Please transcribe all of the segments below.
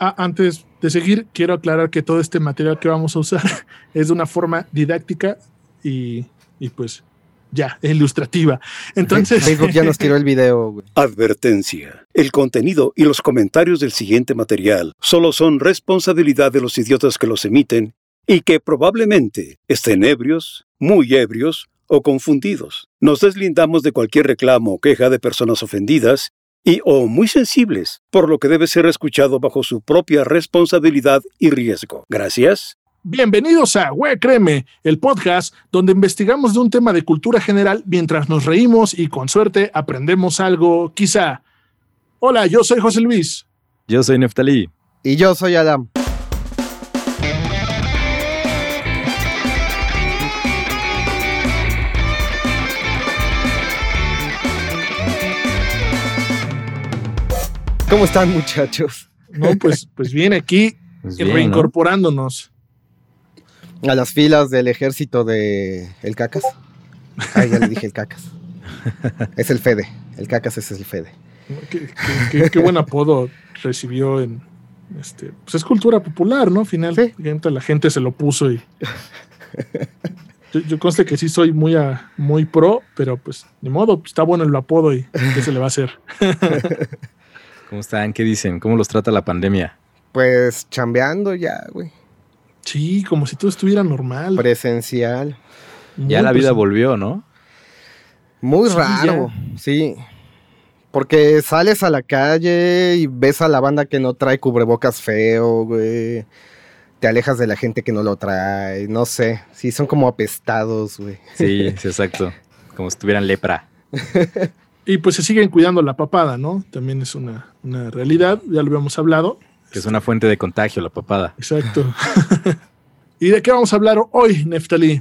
ah, antes de seguir, quiero aclarar que todo este material que vamos a usar es de una forma didáctica y, y pues ya, ilustrativa. Entonces. Facebook ya nos tiró el video, güey. Advertencia. El contenido y los comentarios del siguiente material solo son responsabilidad de los idiotas que los emiten y que probablemente estén ebrios, muy ebrios o confundidos. Nos deslindamos de cualquier reclamo o queja de personas ofendidas y o muy sensibles, por lo que debe ser escuchado bajo su propia responsabilidad y riesgo. Gracias. Bienvenidos a Güey Créeme, el podcast donde investigamos de un tema de cultura general mientras nos reímos y con suerte aprendemos algo, quizá. Hola, yo soy José Luis. Yo soy Neftalí. Y yo soy Adam. ¿Cómo están, muchachos? No, pues, pues bien aquí Pues bien, reincorporándonos. A las filas del ejército de el Cacas. Ay, ya le dije el Cacas. Es el Fede. El Cacas es el Fede. Qué, qué- qué- qué buen apodo recibió en. Este, pues es cultura popular, ¿no? Al final, Sí. la gente se lo puso y. Yo, yo conste que sí soy muy, a- muy pro, pero pues ni modo, está bueno el apodo y ¿qué se le va a hacer? ¿Cómo están? ¿Qué dicen? ¿Cómo los trata la pandemia? Pues chambeando ya, güey. Sí, como si todo estuviera normal. Presencial. Muy, Ya la vida pues, volvió, ¿no? Muy Sí, raro, sí. Porque sales a la calle y ves a la banda que no trae cubrebocas feo, güey. Te alejas de la gente que no lo trae, no sé. Sí, son como apestados, güey. Sí, sí, exacto. Como si tuvieran lepra. Y pues se siguen cuidando la papada, ¿no? También es una, una realidad, ya lo habíamos hablado. Que es una fuente de contagio, la papada. Exacto. ¿Y de qué vamos a hablar hoy, Neftalí?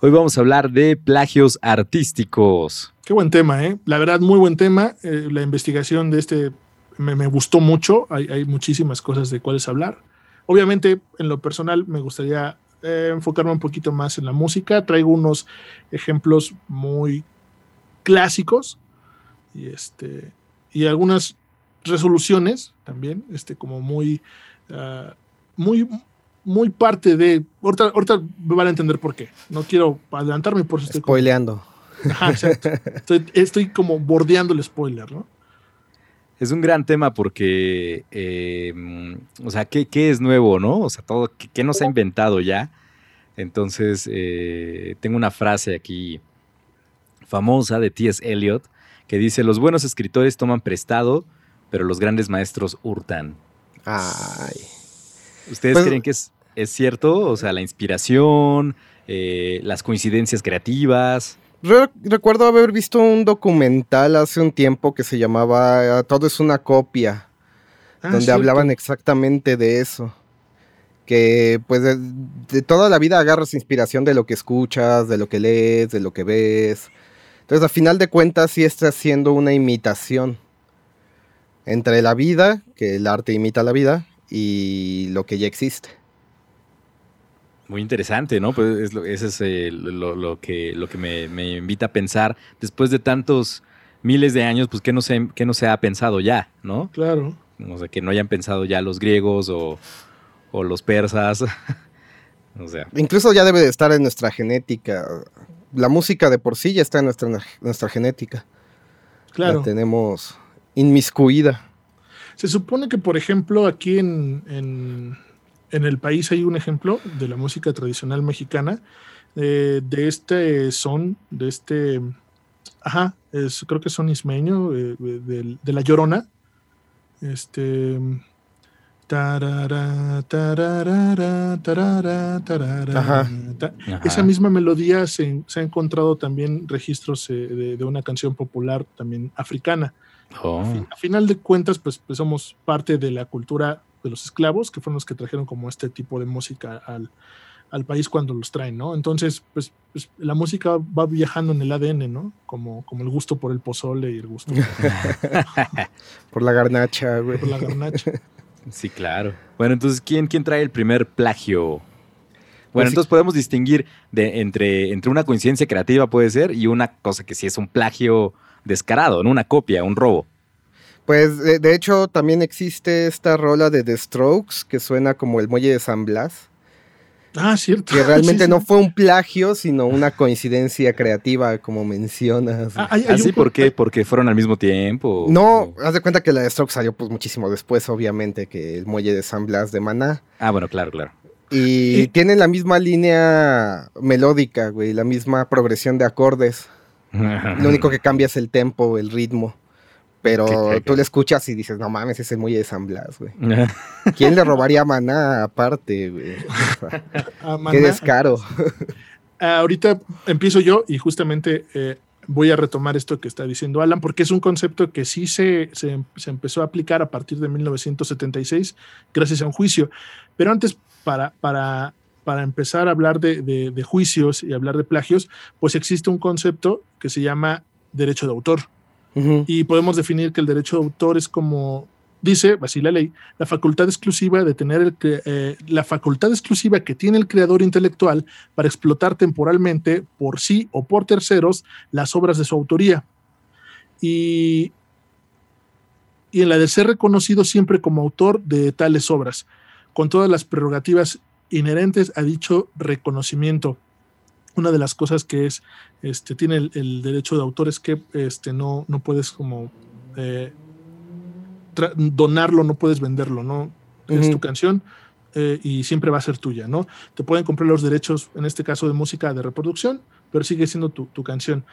Hoy vamos a hablar de plagios artísticos. Qué buen tema, ¿eh? La verdad, muy buen tema. Eh, la investigación de este me, me gustó mucho. Hay, hay muchísimas cosas de cuáles hablar. Obviamente, en lo personal, me gustaría eh, enfocarme un poquito más en la música. Traigo unos ejemplos muy clásicos y, este, y algunas resoluciones también, este, como muy, ah, muy, muy parte de. Ahorita, ahorita me van a entender por qué. No quiero adelantarme por eso estoy como- Spoileando. Ajá, exacto. Estoy, estoy como bordeando el spoiler, ¿no? Es un gran tema porque, eh, mm, o sea, ¿qué, qué es nuevo, no? O sea, todo, ¿qué, qué nos ha inventado ya? Entonces, eh, tengo una frase aquí famosa de T.S. Eliot que dice, los buenos escritores toman prestado, pero los grandes maestros hurtan. Ay. ¿Ustedes Pues- creen que es, es cierto? O sea, la inspiración, eh, las coincidencias creativas. Re- recuerdo haber visto un documental hace un tiempo que se llamaba Todo es una copia, Ah, donde cierto. hablaban exactamente de eso. Que pues de, de toda la vida agarras inspiración de lo que escuchas, de lo que lees, de lo que ves. Entonces, a final de cuentas, sí está haciendo una imitación entre la vida, que el arte imita la vida, y lo que ya existe. Muy interesante, ¿no? Pues es lo, ese es eh, lo, lo que, lo que me, me invita a pensar. Después de tantos miles de años, pues, ¿qué no se, qué no se ha pensado ya, no? Claro. O sea, que no hayan pensado ya los griegos o, o los persas. o sea, Incluso ya debe de estar en nuestra genética. La música de por sí ya está en nuestra, nuestra genética. Claro. La tenemos inmiscuida. Se supone que, por ejemplo, aquí en, en, en el país hay un ejemplo de la música tradicional mexicana, eh, de este son, de este, ajá, es, creo que son ismeño, eh, de, de La Llorona. Este. Tarara, tarara, tarara, Ajá. ta- ajá. Esa misma melodía se, se ha encontrado también registros eh, de, de una canción popular también africana. Oh, A final de cuentas, pues, pues somos parte de la cultura de los esclavos, que fueron los que trajeron como este tipo de música al, al país cuando los traen, ¿no? Entonces, pues, pues, la música va viajando en el ADN, ¿no? Como, como el gusto por el pozole y el gusto Por la garnacha, güey. por la garnacha. Sí, claro. Bueno, entonces, ¿quién, quién trae el primer plagio? Pues Bueno, sí. entonces podemos distinguir de, entre, entre una coincidencia creativa, puede ser, y una cosa que sí es un plagio descarado, ¿no? Una copia, un robo. Pues de, de hecho también existe esta rola de The Strokes que suena como el muelle de San Blas. Ah, cierto. Que realmente Sí, sí. no fue un plagio, sino una coincidencia creativa, como mencionas. Ah, hay- hay ¿Así un- por qué? ¿Porque fueron al mismo tiempo? no, haz de cuenta que la de Strokes salió pues muchísimo después, obviamente, que el muelle de San Blas de Maná. Ah, bueno, claro, claro. Y Y- tienen la misma línea melódica, güey, la misma progresión de acordes. Lo único que cambia es el tempo, el ritmo. Pero tú le escuchas y dices, no mames, ese es muelle de San Blas, güey. ¿Quién le robaría a Maná aparte, güey? O sea, qué Maná. descaro. Ah, ahorita empiezo yo y justamente eh, voy a retomar esto que está diciendo Alan, porque es un concepto que sí se, se- se empezó a aplicar a partir de 1976, gracias a un juicio. Pero antes, para, para, para empezar a hablar de, de- de juicios y hablar de plagios, pues existe un concepto que se llama derecho de autor. Y podemos definir que el derecho de autor es como dice, así la ley, la facultad exclusiva de tener el, eh, la facultad exclusiva que tiene el creador intelectual para explotar temporalmente por sí o por terceros las obras de su autoría. Y, y en la de ser reconocido siempre como autor de tales obras, con todas las prerrogativas inherentes a dicho reconocimiento. Una de las cosas que es, este, tiene el, el derecho de autor es que este, no, no puedes como eh, donarlo, no puedes venderlo, ¿no? Es tu canción eh, y siempre va a ser tuya, ¿no? Te pueden comprar los derechos, en este caso de música de reproducción, pero sigue siendo tu, tu canción.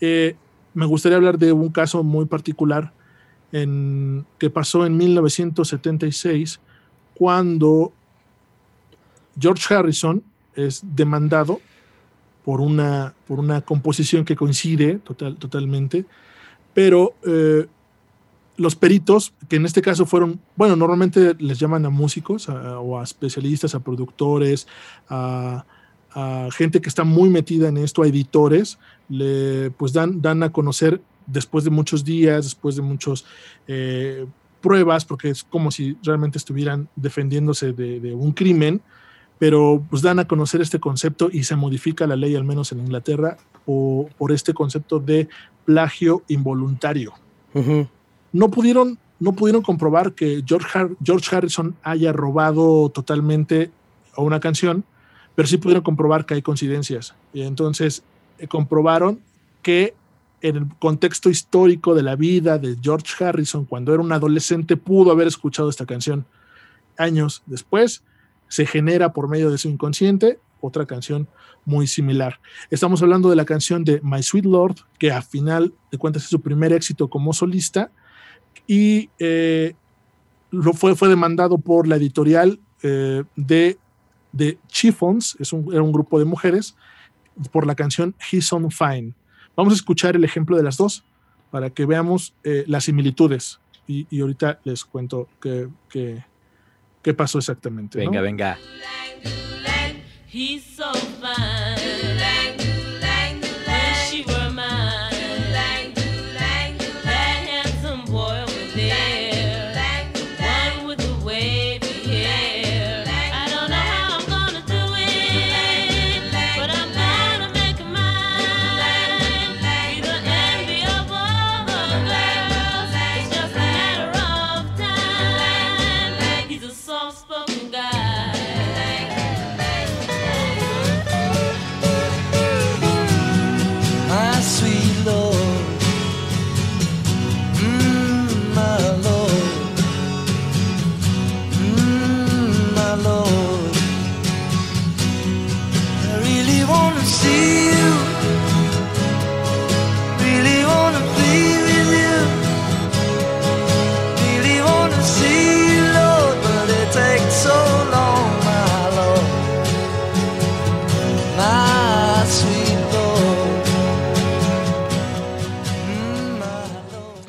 Eh, me gustaría hablar de un caso muy particular en, que pasó en 1976, cuando George Harrison es demandado por una, por una composición que coincide total, totalmente, pero eh, los peritos, que en este caso fueron, bueno, normalmente les llaman a músicos o a especialistas, a productores, a, gente que está muy metida en esto, a editores, le, pues dan, dan a conocer después de muchos días, después de muchos eh, pruebas, porque es como si realmente estuvieran defendiéndose de, de un crimen, pero pues dan a conocer este concepto y se modifica la ley, al menos en Inglaterra, o- por este concepto de plagio involuntario no pudieron, no pudieron comprobar que George, Har- George Harrison haya robado totalmente a una canción, pero sí pudieron comprobar que hay coincidencias. Y entonces eh, comprobaron que en el contexto histórico de la vida de George Harrison, cuando era un adolescente, pudo haber escuchado esta canción. Años después, se genera por medio de su inconsciente otra canción muy similar. Estamos hablando de la canción de My Sweet Lord, que a final de cuentas es su primer éxito como solista, y eh, lo fue, fue demandado por la editorial eh, de, de Chiffons, es un, era un grupo de mujeres, por la canción He's on Fine. Vamos a escuchar el ejemplo de las dos para que veamos eh, las similitudes y, y ahorita les cuento qué, qué pasó exactamente. ¿no? Venga, venga. He's so fine.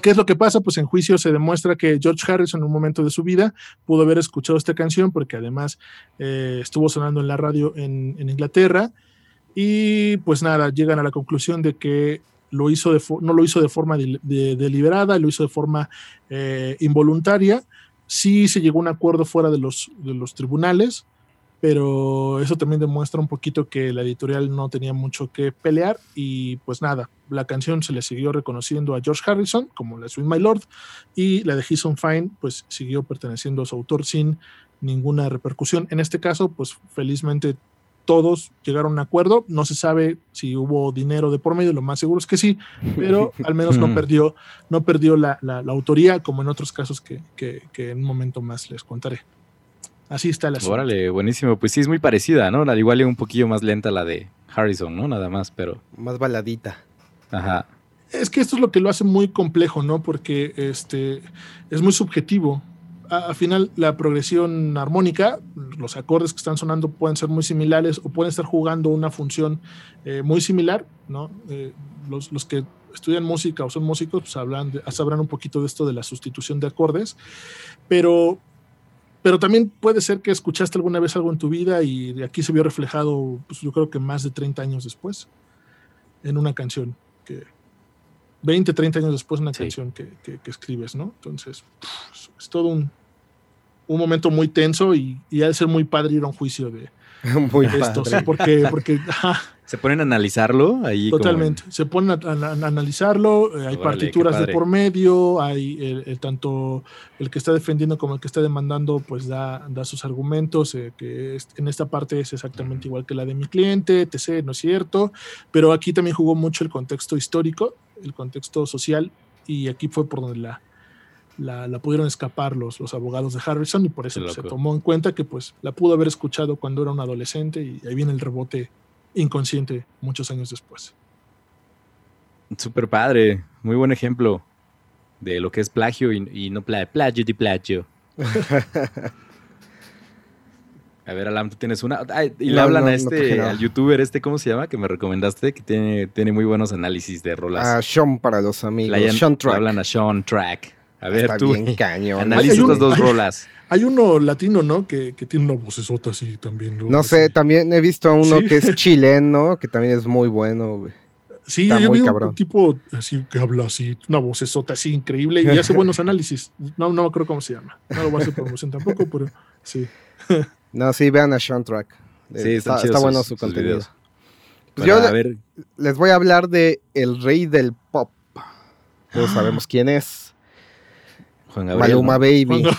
¿Qué es lo que pasa? Pues en juicio se demuestra que George Harrison en un momento de su vida pudo haber escuchado esta canción porque además eh, estuvo sonando en la radio en, Inglaterra y pues nada, llegan a la conclusión de que lo hizo no lo hizo de forma de- de- deliberada, lo hizo de forma eh, involuntaria. Sí se llegó a un acuerdo fuera de los tribunales, pero eso también demuestra un poquito que la editorial no tenía mucho que pelear y pues nada, la canción se le siguió reconociendo a George Harrison como la Sweet My Lord y la de He's on Fine pues siguió perteneciendo a su autor sin ninguna repercusión. En este caso pues felizmente todos llegaron a un acuerdo, no se sabe si hubo dinero de por medio, lo más seguro es que sí, pero al menos no perdió, no perdió la, la- la autoría como en otros casos que, que- que en un momento más les contaré. Así está la Órale, buenísimo. Pues sí, es muy parecida, ¿no? Al igual y un poquillo más lenta la de Harrison, ¿no? Nada más, pero. Más baladita. Ajá. Es que esto es lo que lo hace muy complejo, ¿no? Porque este, es muy subjetivo. A- Al final, la progresión armónica, los acordes que están sonando pueden ser muy similares o pueden estar jugando una función eh, muy similar, ¿no? Eh, los, los que estudian música o son músicos pues hablan de- sabrán un poquito de esto de la sustitución de acordes, pero, pero también puede ser que escuchaste alguna vez algo en tu vida y de aquí se vio reflejado, pues yo creo que más de 30 años después, en una canción que 20, 30 años después una Sí. canción que, que- que escribes, ¿no? Entonces, es todo un, un momento muy tenso y, y ha de ser muy padre ir a un juicio de Muy esto, sí, padre. porque, porque ajá, ¿Se ponen a analizarlo ahí? como totalmente. Se ponen a, a- a analizarlo, eh, hay Órale, partituras de por medio, hay el, el tanto el que está defendiendo como el que está demandando, pues da, da sus argumentos, eh, que es- en esta parte es exactamente igual que la de mi cliente, etc., no es cierto, pero aquí también jugó mucho el contexto histórico, el contexto social, y aquí fue por donde la, la, la pudieron escapar los, los abogados de Harrison, y por eso pues, se tomó en cuenta que pues la pudo haber escuchado cuando era un adolescente, y ahí viene el rebote inconsciente muchos años después. Súper padre. Muy buen ejemplo de lo que es plagio y, y no plagio. Plagio de plagio. A ver, Alam, tú tienes una. Ay, y le hablan no, a este, al youtuber este, ¿cómo se llama? Que me recomendaste, que tiene, tiene muy buenos análisis de rolas. A Sean para los amigos. Le Sean le Track. hablan a Sean Track. A ver, Está tú. bien cañón. Analiza estas dos rolas. Hay uno latino, ¿no? Que, que tiene una vocesota así también. No sé, también he visto a uno Sí. que es chileno, que también es muy bueno, güey. Sí, está yo vi un tipo así que habla así, una vocesota así increíble y hace buenos análisis. No, no me acuerdo cómo se llama. No lo voy a hacer promoción tampoco, pero sí. No, sí, vean a Sean Track. Eh, Sí, están está, está bueno sus- su contenido. Pues yo ver, les voy a hablar de el rey del pop. Todos sabemos quién es. Juan Gabriel. Maluma ¿no? Baby. Cuando-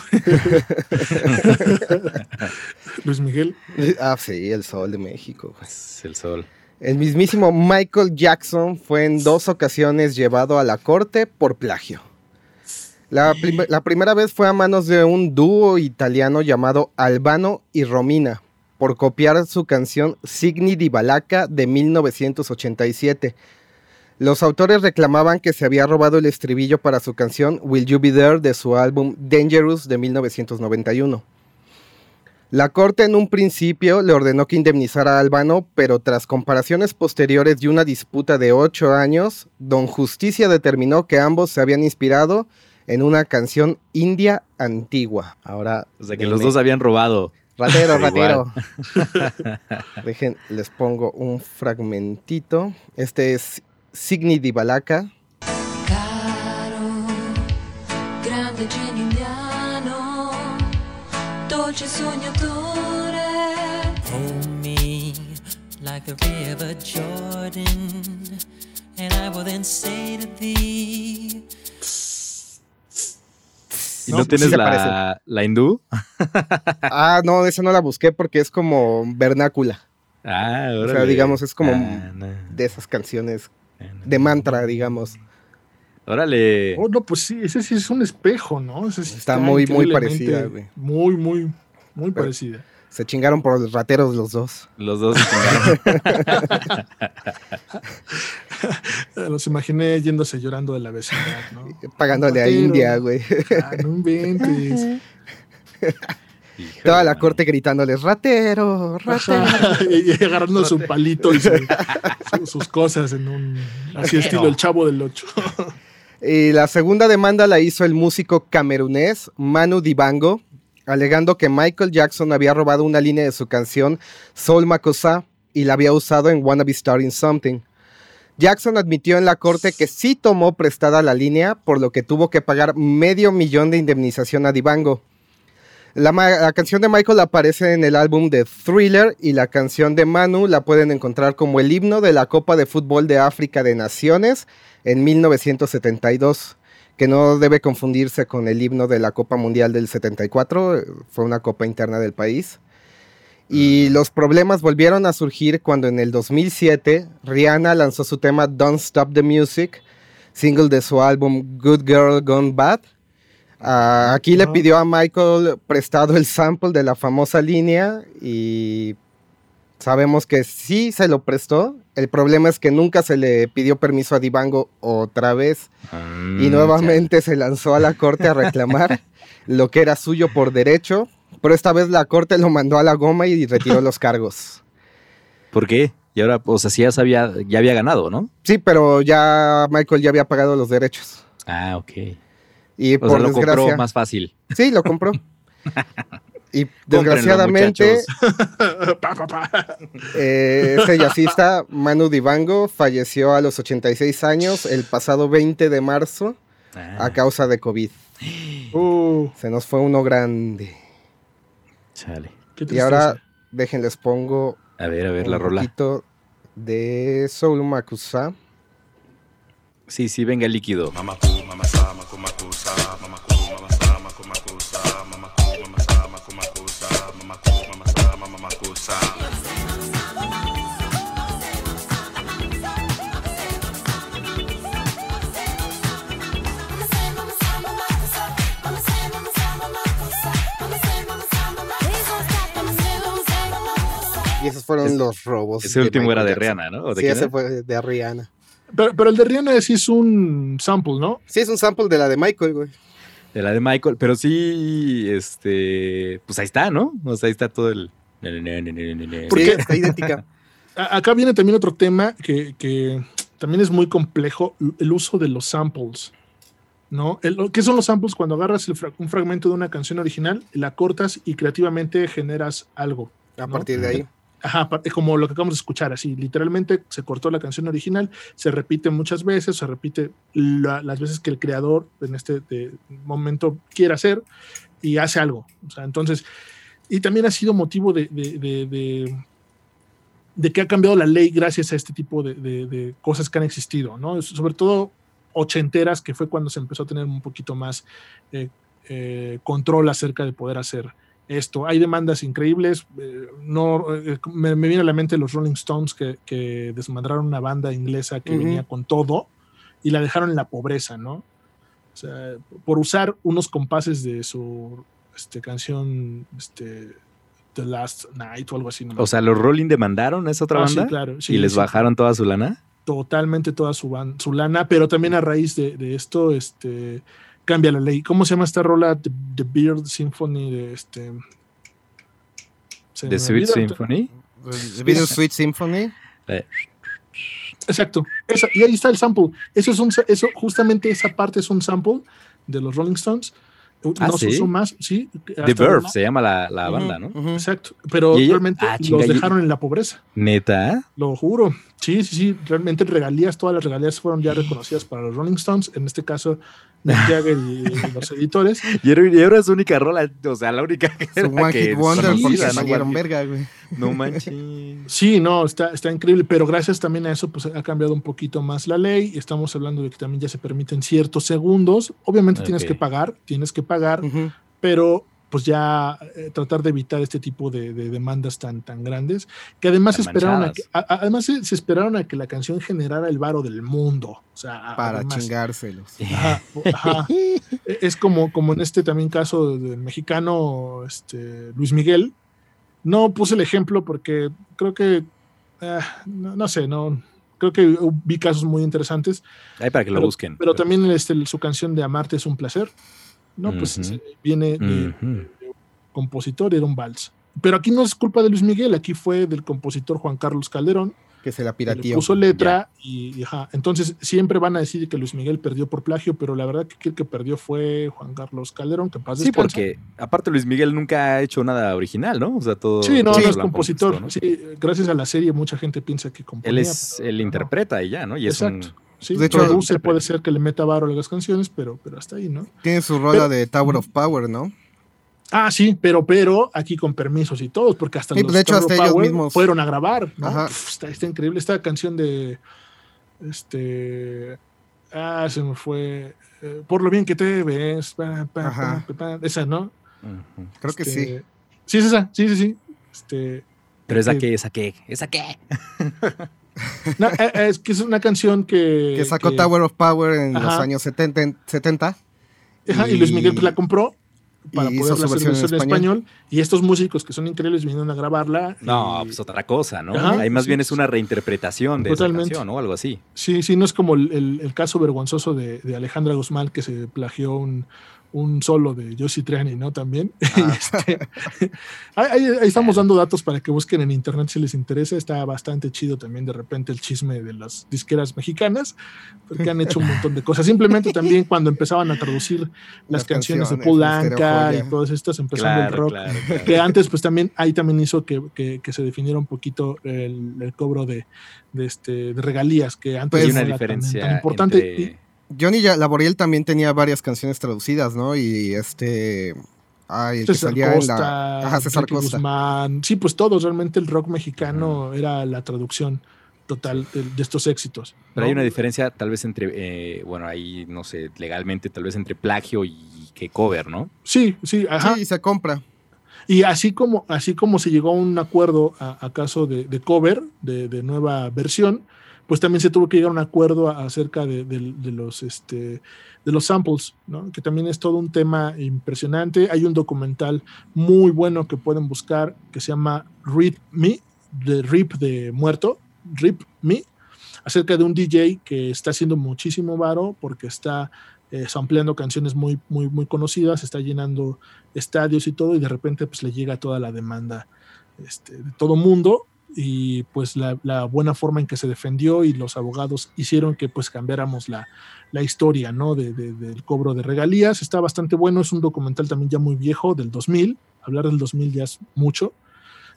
Luis Miguel. Ah, sí, el sol de México. Es el sol. El mismísimo Michael Jackson fue en dos ocasiones llevado a la corte por plagio. La, prim- la primera vez fue a manos de un dúo italiano llamado Albano y Romina por copiar su canción Signi di Balaca de 1987. Los autores reclamaban que se había robado el estribillo para su canción Will You Be There de su álbum Dangerous de 1991. La corte en un principio le ordenó que indemnizara a Albano, pero tras comparaciones posteriores y una disputa de ocho años, Don Justicia determinó que ambos se habían inspirado en una canción india antigua. Ahora, O sea, que los dos habían robado. Ratero, ratero. Dejen, les pongo un fragmentito. Este es Signi di Balaca. Caro, grande genio indiano, dolce sognatore. Hold me like the river Jordan, and I will then say to thee, ¿Y No, no, pues sí tienes la, la hindú? Ah, no, esa no la busqué porque es como vernácula. Ah, O sea, órale. digamos, es como Ah, no, de esas canciones. De mantra, digamos. Órale. Oh, no, pues sí, ese sí es un espejo, ¿no? Ese sí Está muy, muy parecida, güey. Muy, muy, muy Pero- parecida. Se chingaron por los rateros los dos. Los dos se chingaron. Los imaginé yéndose llorando de la vecindad, ¿no? Pagándole a. India, güey. Ah, no inventes. Híjole, Toda la corte gritándoles, ratero, ratero. y agarrando su palito y su- su- sus cosas en un así estilo el chavo del 8. Y la segunda demanda la hizo el músico camerunés Manu Dibango, alegando que Michael Jackson había robado una línea de su canción Soul Makossa y la había usado en Wanna Be Starting Something. Jackson admitió en la corte que sí tomó prestada la línea, por lo que tuvo que pagar medio millón de indemnización a Dibango. La, canción de Michael aparece en el álbum de Thriller y la canción de Manu la pueden encontrar como el himno de la Copa de Fútbol de África de Naciones en 1972, que no debe confundirse con el himno de la Copa Mundial del 74, eh, fue una copa interna del país. Y los problemas volvieron a surgir cuando en el 2007 Rihanna lanzó su tema Don't Stop the Music, single de su álbum Good Girl Gone Bad. Aquí le pidió a Michael prestado el sample de la famosa línea y sabemos que sí se lo prestó. El problema es que nunca se le pidió permiso a Divango otra vez y Mm, nuevamente se lanzó a la corte a reclamar lo que era suyo por derecho, pero esta vez la corte lo mandó a la goma y retiró los cargos. ¿Por qué? Y ahora, o sea, sí ya sabía, ya había ganado, ¿no? Sí, pero ya Michael ya había pagado los derechos. Ah, ok. Y O por sea, lo desgracia, compró más fácil. sí, lo compró. Y desgraciadamente, muchachos. Pa, pa, pa. eh, ese jazzista Manu Dibango falleció a los 86 años el pasado 20 de marzo Ah, a causa de COVID. Uh, Se nos fue uno grande. chale. Y ahora déjenles pongo A ver, a ver la un rola. poquito de Soul Makusa. Sí, sí, venga el líquido. Y esos fueron Es- los robos. Ese último era de. Rihanna, ¿no? ¿O de Sí, quién ese era? fue de Rihanna. Pero, pero el de Rihanna sí es un sample, ¿no? Sí, es un sample de la de Michael, güey. De la de Michael, pero sí, este, pues ahí está, ¿no? O sea, ahí está todo el... ¿Por sí, está idéntica. Acá viene también otro tema que, que también es muy complejo, el uso de los samples. ¿no? El- ¿Qué son los samples? Cuando agarras el fra- un fragmento de una canción original, la cortas y creativamente generas algo. A ¿no? partir de ahí. Ajá, pa- como lo que acabamos de escuchar, así, literalmente se cortó la canción original, se repite muchas veces, se repite la- las veces que el creador en este momento quiere hacer y hace algo. O sea, entonces, y también ha sido motivo de, de- de- que ha cambiado la ley gracias a este tipo de cosas que han existido, ¿no? Sobre todo ochenteras, que fue cuando se empezó a tener un poquito más eh, eh, control acerca de poder hacer esto. Hay demandas increíbles. eh, no, eh, me, me viene a la mente los Rolling Stones que, que desmadraron una banda inglesa que venía con todo y la dejaron en la pobreza, ¿no? O sea, por usar unos compases de su este, canción este, The Last Night o algo así. ¿no? O sea, los Rolling demandaron a esa otra Ah, sí, banda claro, sí, y les sí. bajaron toda su lana. totalmente toda su, ban- su lana, pero también a raíz de, de esto este, cambia la ley. ¿Cómo se llama esta rola? The, The Beard Symphony de este... se The Sweet. Symphony. The Bittersweet Symphony. Exacto. Esa- y ahí está el sample. Eso es un, eso, justamente esa parte es un sample de los Rolling Stones. No Ah, se ¿sí? usó más, sí. The Verve se llama la, la banda, ¿no? Exacto. Pero realmente Ah, los dejaron en la pobreza. Neta. Lo juro. Sí, sí, sí. Realmente regalías, todas las regalías fueron ya reconocidas para los Rolling Stones. En este caso, Mick Jagger y los editores. Y era, y era su única rola, o sea, la única que era One que Hit verga, güey. No manches. Sí, no, está, está increíble, pero gracias también a eso, pues ha cambiado un poquito más la ley. Estamos hablando de que también ya se permiten ciertos segundos. Obviamente tienes que pagar, tienes que pagar, pero pues ya eh, tratar de evitar este tipo de, de demandas tan, tan grandes, que además Tan esperaron a que, a- a- además se, se esperaron a que la canción generara el varo del mundo. O sea, Para además. chingárselos. Ajá, ajá. Es como, como en este también caso del mexicano este, Luis Miguel. No puse el ejemplo porque creo que, ah, no, no sé, no, creo que vi casos muy interesantes, Ahí para que lo Pero- busquen. pero también este, su canción de Amarte es un placer. No, pues viene de, Ujú. compositor, era un vals. Pero aquí no es culpa de Luis Miguel, aquí fue del compositor Juan Carlos Calderón, Que se la pirateó. puso letra y, y ajá. Entonces siempre van a decir que Luis Miguel perdió por plagio, pero la verdad que el que perdió fue Juan Carlos Calderón, que paz Sí, porque aparte Luis Miguel nunca ha hecho nada original, ¿no? O sea, todo. Sí, no, todo no es compositor. Sí, gracias a la serie mucha gente piensa que componía. Él es, pero él no. interpreta y ya, ¿no? Y es un- Exacto. Sí, De hecho- produce, puede ser que le meta varo a las canciones, pero, pero hasta ahí, ¿no? Tiene su rola Pero- de Tower of Power, ¿no? Ah, sí, pero, pero aquí con permisos y todos, porque hasta Sí, los de hecho, hasta ellos Power mismos. fueron a grabar, ¿no? Está, está increíble esta canción de este ah, se me fue eh, por lo bien que te ves, pa, pa, Ajá. pa, pa, pa, esa, ¿no? Creo que sí. Este, Sí, es esa, sí, sí, sí. Este, Pero esa Sí. qué, esa qué, esa qué. No, eh, eh, es que es una canción que Que sacó que- Tower of Power en los años 70. en- 70. Ajá, y Luis Miguel pues, la compró para poder hacer versión en versión en español. Y estos músicos que son increíbles vinieron a grabarla. No, y- pues otra cosa, ¿no? Ajá, Ahí más sí, bien es una reinterpretación de Totalmente. esa canción, ¿no? Algo así. Sí, sí, no es como el, el- el caso vergonzoso de, de Alejandra Guzmán que se plagió un, un solo de Josie Triani, ¿no? También. Y este, ahí, ahí- estamos dando datos para que busquen en internet si les interesa. Está bastante chido también de repente el chisme de las disqueras mexicanas, porque han hecho un montón de cosas. Simplemente también cuando empezaban a traducir las, Las canciones, de canciones, Polanca y Estereofolia. todas estas, empezando Claro, el rock. claro, claro. Que antes, pues también, ahí también hizo que, que- que se definiera un poquito el, el cobro de, de, este, de regalías, que antes Pues, no una era tan- diferencia tan importante. entre... Y- Johnny Laboriel también tenía varias canciones traducidas, ¿no? Y este. Ay, el que salía Costa, en la. Ajá, César Costa. Guzmán. Sí, pues todos, realmente el rock mexicano era la traducción total de, de estos éxitos. Pero hay una diferencia tal vez entre, eh, bueno, ahí no sé, legalmente tal vez entre plagio y que cover, ¿no? Sí, sí, ajá. Sí, se compra. Y así como, así como se llegó a un acuerdo a, a caso de, de cover, de, de nueva versión, pues también se tuvo que llegar a un acuerdo acerca de, los, este, de los samples, ¿no? que también es todo un tema impresionante. Hay un documental muy bueno que pueden buscar que se llama Rip Me, de Rip de Muerto, Rip Me, acerca de un DJ que está haciendo muchísimo varo porque está eh, sampleando canciones muy, muy, muy conocidas, está llenando estadios y todo, y de repente pues le llega toda la demanda este, de todo mundo y pues la, la buena forma en que se defendió y los abogados hicieron que pues cambiáramos la, la historia, ¿no? De, de- del cobro de regalías. Está bastante bueno, es un documental también ya muy viejo, del 2000. Hablar del 2000 ya es mucho.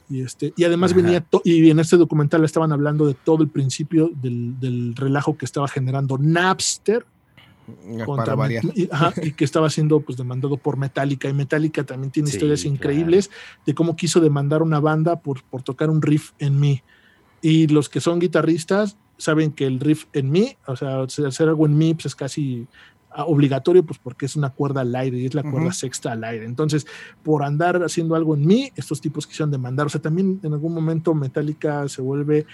Y, este, y además Ajá. venía, y en este documental estaban hablando de todo el principio del, del relajo que estaba generando Napster Para contra variar. y, ajá, y que estaba siendo pues demandado por Metallica y Metallica también tiene Sí, historias claro. increíbles de cómo quiso demandar una banda por, por tocar un riff en mí y los que son guitarristas saben que el riff en mí o sea hacer algo en mí pues es casi ah, obligatorio pues porque es una cuerda al aire y es la cuerda Ujú. sexta al aire entonces por andar haciendo algo en mí estos tipos quisieron demandar o sea también en algún momento Metallica se vuelve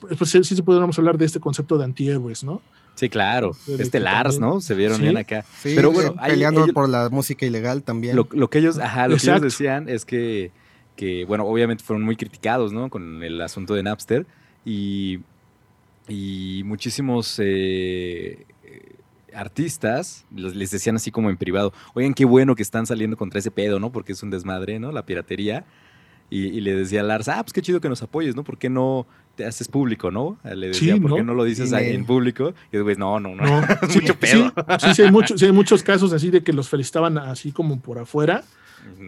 pues, pues, sí, sí podríamos hablar de este concepto de antihéroes, ¿no? Sí, claro. Este Lars, también- ¿no? Se vieron Sí. bien acá. Sí, Pero bueno, peleando ellos- por la música ilegal también. Lo, lo que ellos, ajá, lo que ellos decían es que, que, bueno, obviamente fueron muy criticados, ¿no? Con el asunto de Napster y, y muchísimos eh, eh, artistas les decían así como en privado, oigan, qué bueno que están saliendo contra ese pedo, ¿no? Porque es un desmadre, ¿no? La piratería. Y, y le decía a Lars, ah, pues qué chido que nos apoyes, ¿no? ¿Por qué no te haces público, no? Le decía, Sí, ¿por qué ¿no? lo dices ahí en público? Y después, no, no, no. No, es sí, mucho pedo. Sí, sí, hay muchos, sí, hay muchos casos así de que los felicitaban así como por afuera,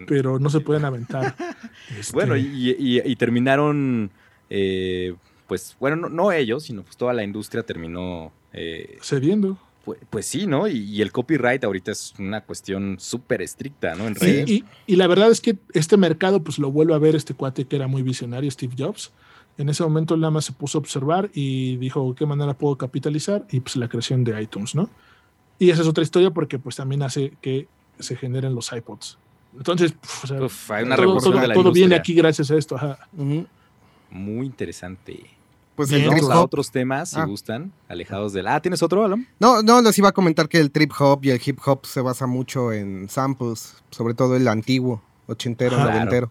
pero no se pueden aventar. Este, Bueno, y, y- y terminaron, eh, pues, bueno, no, no ellos, sino pues toda la industria terminó, eh, cediendo. Pues, pues sí, ¿no? Y, y el copyright ahorita es una cuestión súper estricta, ¿no? En Y, redes. y- y la verdad es que este mercado, pues lo vuelve a ver este cuate que era muy visionario, Steve Jobs. En ese momento más se puso a observar y dijo, ¿qué manera puedo capitalizar? Y pues la creación de iTunes, ¿no? Y esa es otra historia porque pues también hace que se generen los iPods. Entonces, pf, o sea, Uf, hay una todo, de la todo viene aquí gracias a esto. ajá. Muy interesante. Pues Bien. el Vamos trip a hop. otros temas, si Ah. gustan, alejados del... Ah, ¿tienes otro, Alan? No, no, les iba a comentar que el trip hop y el hip hop se basa mucho en samples, sobre todo el antiguo, ochentero, Ajá. noventero.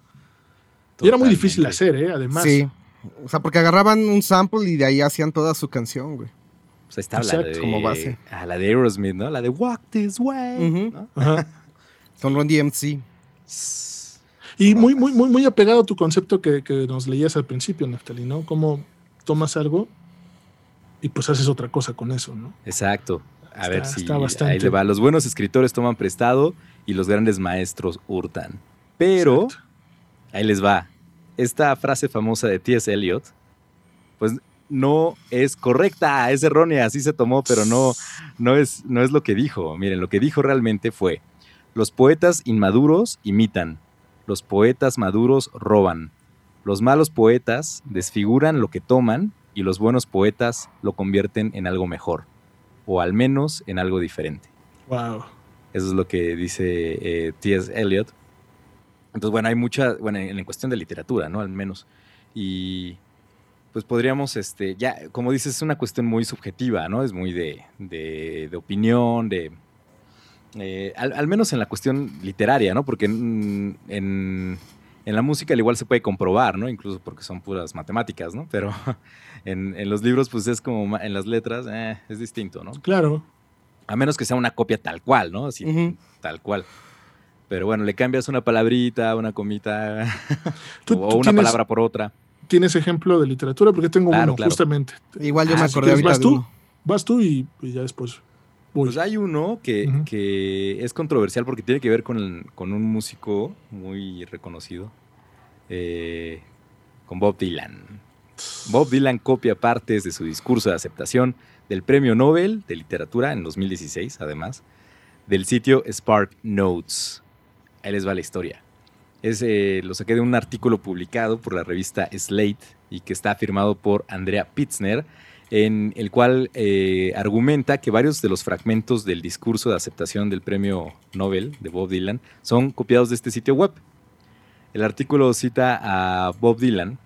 Y era muy difícil hacer, ¿eh? Además. Sí. O sea, porque agarraban un sample y de ahí hacían toda su canción, güey. Pues ahí está la de... como base. ah, la de Aerosmith, ¿no? La de Walk This Way, Ujú. ¿no? Ajá. Con Ron DMC. Y muy, muy, muy, muy apegado a tu concepto que, que nos leías al principio, Naftali, ¿no? Cómo tomas algo y pues haces otra cosa con eso, ¿no? Exacto. A Está- ver si ahí le va. Los buenos escritores toman prestado y los grandes maestros hurtan. Pero Exacto. ahí les va. Esta frase famosa de T.S. Eliot, pues no es correcta, es errónea, así se tomó, pero no, no, es, no es lo que dijo. Miren, lo que dijo realmente fue, Los poetas inmaduros imitan. Los poetas maduros roban. Los malos poetas desfiguran lo que toman y los buenos poetas lo convierten en algo mejor. O al menos en algo diferente. Wow. Eso es lo que dice eh, T.S. Eliot. Entonces, bueno, hay mucha, bueno, en, en cuestión de literatura, ¿no? Al menos. Y pues podríamos, este, ya, como dices, es una cuestión muy subjetiva, ¿no? Es muy de, de, de opinión, de... eh, al, al menos en la cuestión literaria, ¿no? Porque en, en, en la música al igual se puede comprobar, ¿no? Incluso porque son puras matemáticas, ¿no? Pero en, en los libros, pues es como, en las letras, eh, es distinto, ¿no? Claro. A menos que sea una copia tal cual, ¿no? Así, tal cual. Pero bueno, le cambias una palabrita, una comita, ¿Tú- o tú una tienes- palabra por otra. ¿Tienes ejemplo de literatura? Porque tengo Claro, uno, claro. justamente. Igual yo Ah, me si acordé quieres, ahorita ¿vas de tú? uno. Vas tú y, y ya después voy. Pues hay uno que, que es controversial porque tiene que ver con, con un músico muy reconocido, eh, con Bob Dylan. Bob Dylan copia partes de su discurso de aceptación del Premio Nobel de Literatura en 2016, además, del sitio Spark Notes. Ahí les va la historia. Es, eh, lo saqué de un artículo publicado por la revista Slate y que está firmado por Andrea Pitzner, en el cual eh, argumenta que varios de los fragmentos del discurso de aceptación del premio Nobel de Bob Dylan son copiados de este sitio web. El artículo cita a Bob Dylan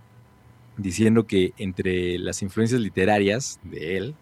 diciendo que entre las influencias literarias de él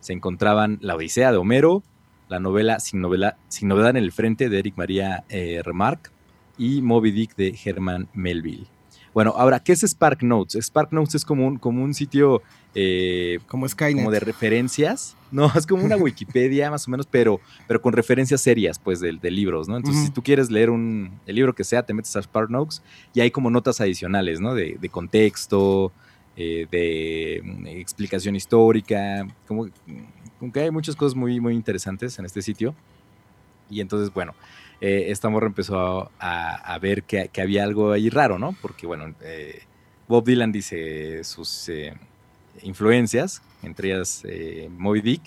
se encontraban La Odisea de Homero, la novela Sin, novela, Sin novedad en el frente de Eric María eh, Remarque y Moby Dick de Herman Melville. Bueno, ahora, ¿qué es Spark Notes? Spark Notes es como un, como un sitio eh, Como Skynet. como de referencias. No, es como una Wikipedia más o menos, pero, pero con referencias serias, pues, de, de libros, ¿no? Entonces, si tú quieres leer un, el libro que sea, te metes a Spark Notes y hay como notas adicionales, ¿no? De, de contexto, eh, de mm, explicación histórica, como, como que hay muchas cosas muy, muy interesantes en este sitio. Y entonces, bueno, eh, esta morra empezó a, ver que, que había algo ahí raro, ¿no? Porque, bueno, eh, Bob Dylan dice sus eh, influencias, entre ellas eh, Moby Dick,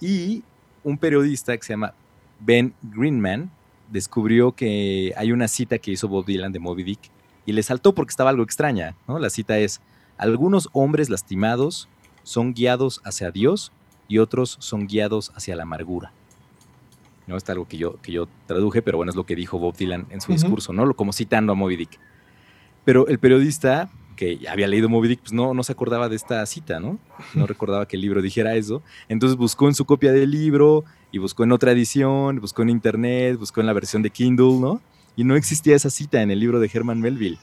y un periodista que se llama Ben Greenman descubrió que hay una cita que hizo Bob Dylan de Moby Dick y le saltó porque estaba algo extraña, ¿no? La cita es, algunos hombres lastimados son guiados hacia Dios y otros son guiados hacia la amargura. ¿No? Está algo que yo, que yo traduje, pero bueno, es lo que dijo Bob Dylan en su discurso, ¿no? Como citando a Moby Dick. Pero el periodista que había leído Moby Dick, pues no, no se acordaba de esta cita, ¿no? No recordaba que el libro dijera eso. Entonces buscó en su copia del libro y buscó en otra edición, buscó en internet, buscó en la versión de Kindle, ¿no? Y no existía esa cita en el libro de Herman Melville.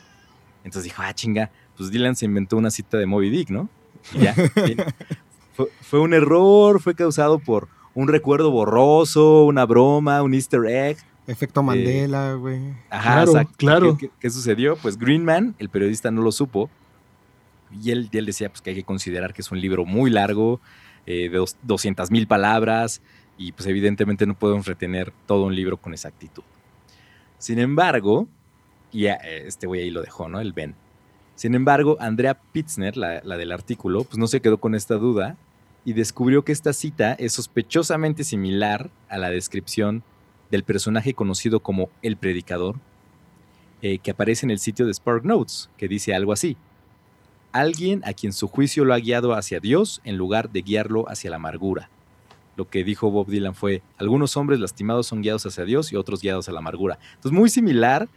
Entonces dijo, ah, chinga, pues Dylan se inventó una cita de Moby Dick, ¿no? Y ya. fue un error, fue causado por un recuerdo borroso, una broma, un easter egg. Efecto Mandela, güey. Ajá, Claro, exacto. claro. ¿Qué, qué- qué sucedió? Pues Greenman, el periodista, no lo supo. Y él, y él decía pues, que hay que considerar que es un libro muy largo, eh, de dos- 200 mil palabras, y pues evidentemente no podemos retener todo un libro con exactitud. Sin embargo, y a- eh, este güey ahí lo dejó, ¿no? El Ben. Sin embargo, Andrea Pitzner, la, la del artículo, pues no se quedó con esta duda y descubrió que esta cita es sospechosamente similar a la descripción del personaje conocido como El Predicador, eh, que aparece en el sitio de Spark Notes, que dice algo así. Alguien a quien su juicio lo ha guiado hacia Dios en lugar de guiarlo hacia la amargura. Lo que dijo Bob Dylan fue, algunos hombres lastimados son guiados hacia Dios y otros guiados a la amargura. Entonces, muy similar.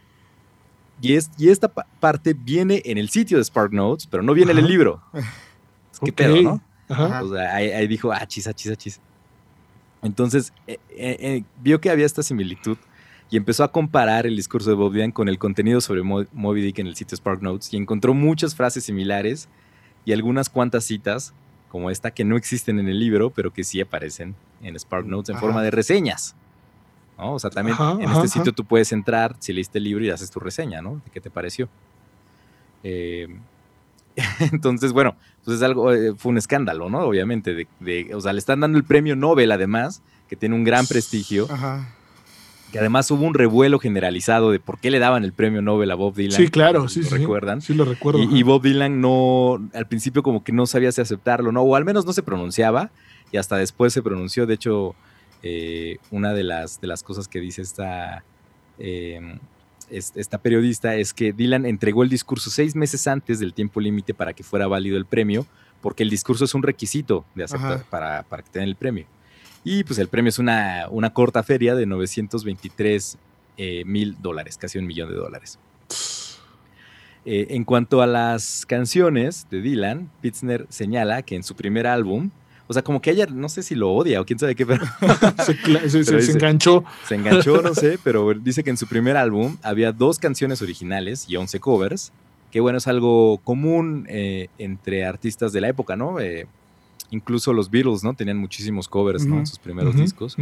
Y, es, y esta pa- parte viene en el sitio de Spark Notes, pero no viene en el libro. Es que pedo, ¿no? Ajá. O sea, ahí, ahí dijo, ah, chis, ah, chis, ah, chis. Entonces, eh, eh, eh, vio que había esta similitud y empezó a comparar el discurso de Bob Dylan con el contenido sobre Mo- Moby Dick en el sitio Spark Notes y encontró muchas frases similares y algunas cuantas citas, como esta, que no existen en el libro, pero que sí aparecen en Spark Notes en Ajá. forma de reseñas. ¿no? O sea, también Ajá, en este sitio tú puedes entrar, si leíste el libro y haces tu reseña, ¿no? De qué te pareció. Eh, entonces, bueno, pues es algo, eh, fue un escándalo, ¿no? Obviamente, de, de- o sea, le están dando el premio Nobel además, que tiene un gran prestigio, Ajá. que además hubo un revuelo generalizado de por qué le daban el premio Nobel a Bob Dylan. Sí, claro, ¿lo sí, sí. recuerdan? Sí, lo recuerdo. Y, Bob Dylan no, al principio como que no sabía si aceptarlo, ¿no? O al menos no se pronunciaba y hasta después se pronunció. De hecho, eh, una de las, de las cosas que dice esta, eh, es- esta periodista es que Dylan entregó el discurso seis meses antes del tiempo límite para que fuera válido el premio, porque el discurso es un requisito de aceptar para, para que te den el premio. Y pues el premio es una, una corta feria de 923 eh, mil dólares, casi un millón de dólares. Eh, en cuanto a las canciones de Dylan, Pitzner señala que en su primer álbum, o sea, como que ella, no sé si lo odia o quién sabe qué, pero Se, se- enganchó. se enganchó, no sé, pero dice que en su primer álbum había dos canciones originales y 11 covers, que bueno, es algo común eh, entre artistas de la época, ¿no? Eh, incluso los Beatles, ¿no? Tenían muchísimos covers, ¿no? En sus primeros discos.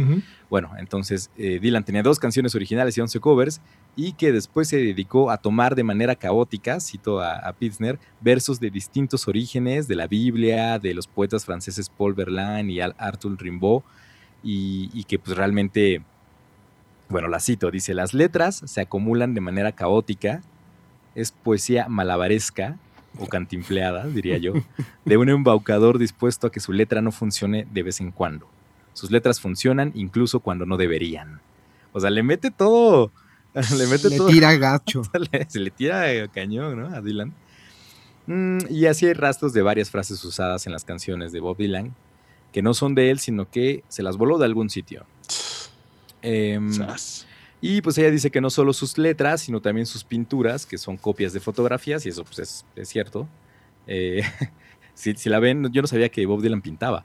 Bueno, entonces eh, Dylan tenía dos canciones originales y 11 covers y que después se dedicó a tomar de manera caótica, cito a, a Pitzner, versos de distintos orígenes de la Biblia, de los poetas franceses Paul Verlaine y Arthur Rimbaud y, y que pues realmente, bueno, la cito, dice, las letras se acumulan de manera caótica, es poesía malabaresca o cantimpleada, diría yo, de un embaucador dispuesto a que su letra no funcione de vez en cuando. Sus letras funcionan incluso cuando no deberían. O sea, le mete todo. Le mete Le todo. tira gacho. se le tira cañón, ¿no? A Dylan. Mm, y así hay rastros de varias frases usadas en las canciones de Bob Dylan que no son de él, sino que se las voló de algún sitio. Em. Y pues ella dice que no solo sus letras, sino también sus pinturas, que son copias de fotografías, y eso pues es, es cierto. Eh, si, si la ven, yo no sabía que Bob Dylan pintaba.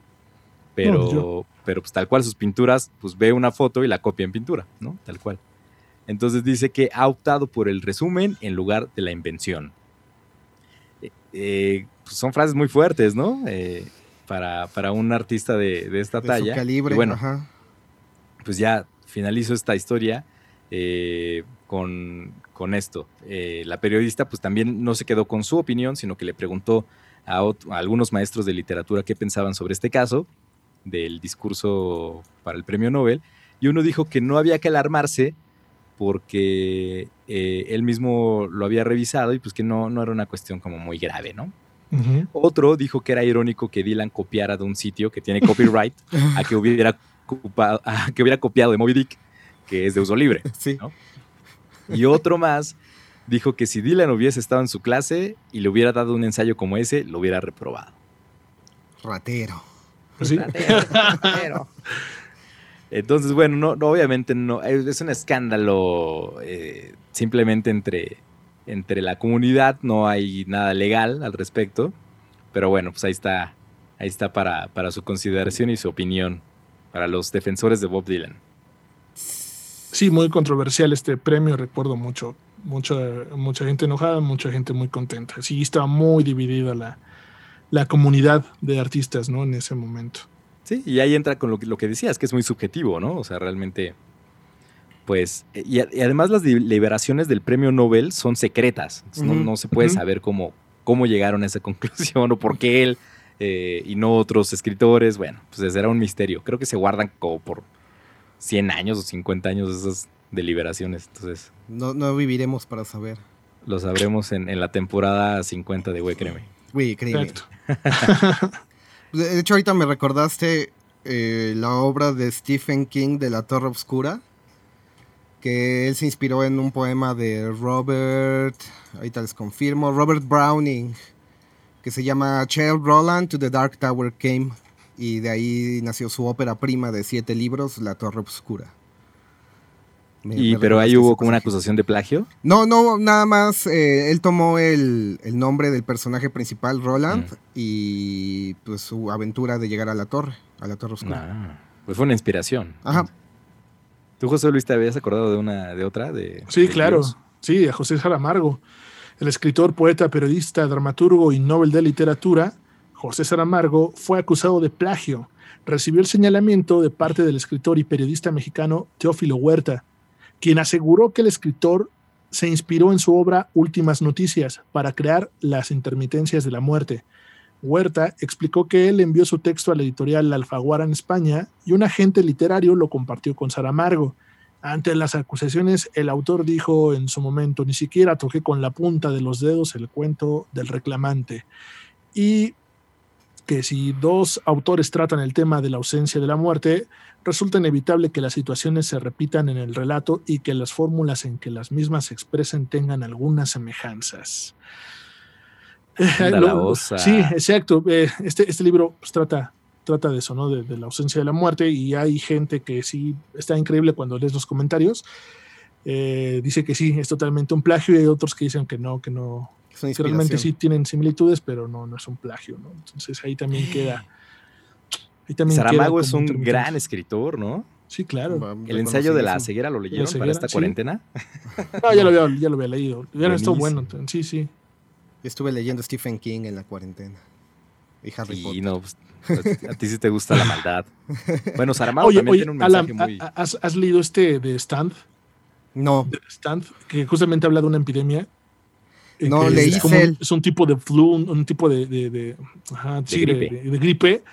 Pero, No, pero pues tal cual sus pinturas, pues ve una foto y la copia en pintura, ¿no? Tal cual. Entonces dice que ha optado por el resumen en lugar de la invención. Eh, eh, pues son frases muy fuertes, ¿no? Para, para un artista de, de esta De su talla. calibre. Y bueno, ajá. pues ya finalizo esta historia eh, con, con esto. Eh, la periodista pues también no se quedó con su opinión, sino que le preguntó a, algunos maestros de literatura qué pensaban sobre este caso del discurso para el premio Nobel. Y uno dijo que no había que alarmarse porque eh, él mismo lo había revisado y pues que no, no era una cuestión como muy grave, ¿no? Otro dijo que era irónico que Dylan copiara de un sitio que tiene copyright a que hubiera, ocupado- a que hubiera copiado de Moby Dick, que es de uso libre. Sí. ¿no? Y otro más dijo que si Dylan hubiese estado en su clase y le hubiera dado un ensayo como ese, lo hubiera reprobado. Ratero. Pues sí. Entonces, bueno, no, no, obviamente no, es, es un escándalo eh, simplemente entre, entre la comunidad, no hay nada legal al respecto, pero bueno, pues ahí está, ahí está para, para su consideración y su opinión, para los defensores de Bob Dylan. Sí, muy controversial este premio, recuerdo mucho. Mucha, mucha gente enojada, mucha gente muy contenta. Sí, estaba muy dividida la, la comunidad de artistas, ¿no? En ese momento. Sí, y ahí entra con lo que, lo que decías, que es muy subjetivo, ¿no? O sea, realmente, pues, y, a- y además las deliberaciones del premio Nobel son secretas, no, se puede saber cómo, cómo llegaron a esa conclusión o por qué él eh, y no otros escritores, bueno, pues será un misterio. Creo que se guardan como por 100 años o 50 años esas deliberaciones, entonces No, no viviremos para saber. lo sabremos en, en la temporada 50 de Güey, créeme. Güey, créeme. De hecho, ahorita me recordaste eh, la obra de Stephen King de La Torre Oscura, que él se inspiró en un poema de Robert, ahorita les confirmo, Robert Browning, que se llama Child Roland to the Dark Tower Came, y de ahí nació su ópera prima de siete libros, La Torre Oscura. Me- Y, me pero ahí hubo como una acusación de plagio. No, no, nada más. eh, él tomó el, el nombre del personaje principal, Roland, Mm. y pues su aventura de llegar a la torre, a la torre oscura. Ah, pues fue una inspiración. Ajá. ¿Tú, José Luis, te habías acordado de una, de otra? De, Sí, de claro. Dios? Sí, a José Saramago. El escritor, poeta, periodista, dramaturgo y Nobel de Literatura, José Saramago, fue acusado de plagio. Recibió el señalamiento de parte del escritor y periodista mexicano Teófilo Huerta, quien aseguró que el escritor se inspiró en su obra Últimas Noticias para crear las intermitencias de la muerte. Huerta explicó que él envió su texto a la editorial Alfaguara en España y un agente literario lo compartió con Saramago. Ante las acusaciones, el autor dijo en su momento, ni siquiera toqué con la punta de los dedos el cuento del reclamante. Y que si dos autores tratan el tema de la ausencia de la muerte, resulta inevitable que las situaciones se repitan en el relato y que las fórmulas en que las mismas se expresen tengan algunas semejanzas. Eh, lo-. Sí, exacto. Eh, Este, este libro pues, trata, trata de eso, ¿no? De, de la ausencia de la muerte y hay gente que sí está increíble cuando lees los comentarios. Eh, dice que sí, es totalmente un plagio y hay otros que dicen que no, que no, que realmente sí tienen similitudes, pero no, no es un plagio, ¿no? Entonces ahí también queda. Ahí también Saramago queda es un intermitente. gran escritor, ¿no? Sí, claro. Va, El ensayo de la ceguera lo leyeron ceguera, para esta sí. cuarentena. No, ya lo había, ya lo había leído. Ya Buenísimo. bueno. Sí, sí. Yo estuve leyendo Stephen King en la cuarentena. Y Harry Y Potter. no, pues, a ti sí te gusta la maldad. Bueno, Saramago Oye, también oye, tiene un Alan, mensaje muy... ¿ha- ¿has, has leído este de Stand? No, De Stand, que justamente habla de una epidemia. eh, No, leí es, un, es un tipo de flu, un, un tipo de, de, de- ajá, sí, de- gripe. de- de gripe,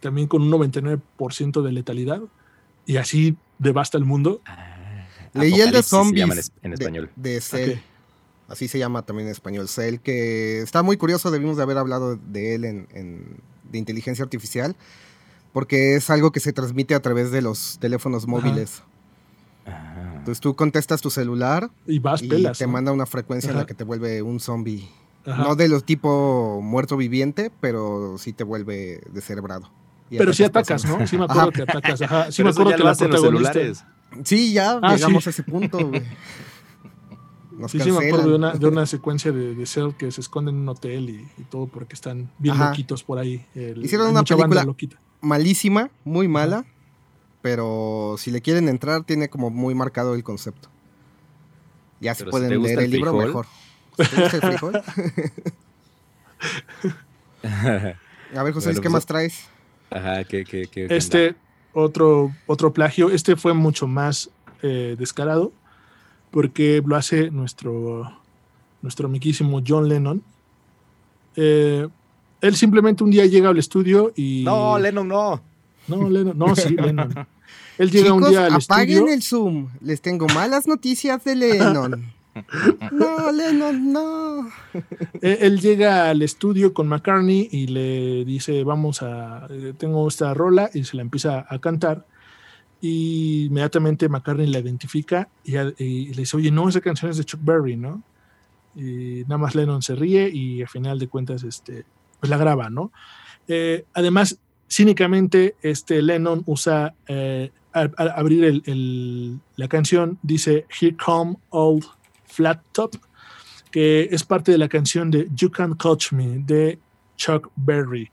también con un 99% de letalidad. Y así devasta el mundo. leí el de zombies. llama en, español. De, Cell. Así se llama también en español. Cell, que está muy curioso. Debimos de haber hablado de él en, en- de inteligencia artificial. Porque es algo que se transmite a través de los teléfonos móviles. Ah. Entonces tú contestas tu celular Y vas y pelas. te ¿no? manda una frecuencia en la que te vuelve un zombie. Ajá. No de los tipo muerto viviente, pero sí te vuelve descerebrado. Y Pero sí atacas, personas. ¿no? Sí me acuerdo Ajá. que atacas. Ajá. Sí Pero me acuerdo que lo la hacen los protagonista. celulares. Sí, ya Ah, llegamos sí. a ese punto. güey. Nos Sí, sí me acuerdo de una, de una secuencia de, de Cell que se esconde en un hotel y, y todo porque están bien Ajá. loquitos por ahí. El- Hicieron una película- loquita. Malísima, muy mala, pero si le quieren entrar tiene como muy marcado el concepto. Ya se si pueden leer el el libro frijol. mejor. ¿Te gusta el frijol? A ver, José, Bueno, ¿qué pues, más traes? Ajá, que Este otro, otro plagio, este fue mucho más eh, descarado porque lo hace nuestro, nuestro amiguísimo John Lennon. Eh, él simplemente un día llega al estudio y... No, Lennon, no. No, Lennon, no, sí, Lennon. Él llega Chicos, un día al apaguen estudio. el Zoom. Les tengo malas noticias de Lennon. no, Lennon, no. Eh, Él llega al estudio con McCartney y le dice, vamos a, eh, tengo esta rola y se la empieza a cantar. Y inmediatamente McCartney la identifica y le dice, oye, no, esa canción es de Chuck Berry, ¿no? Y nada más Lennon se ríe y al final de cuentas, este, pues la graba, ¿no? Eh, además, cínicamente, este Lennon usa, eh, al, al abrir el- el- la canción, dice, Here Come Old Flat Top, que es parte de la canción de You Can't Catch Me de Chuck Berry.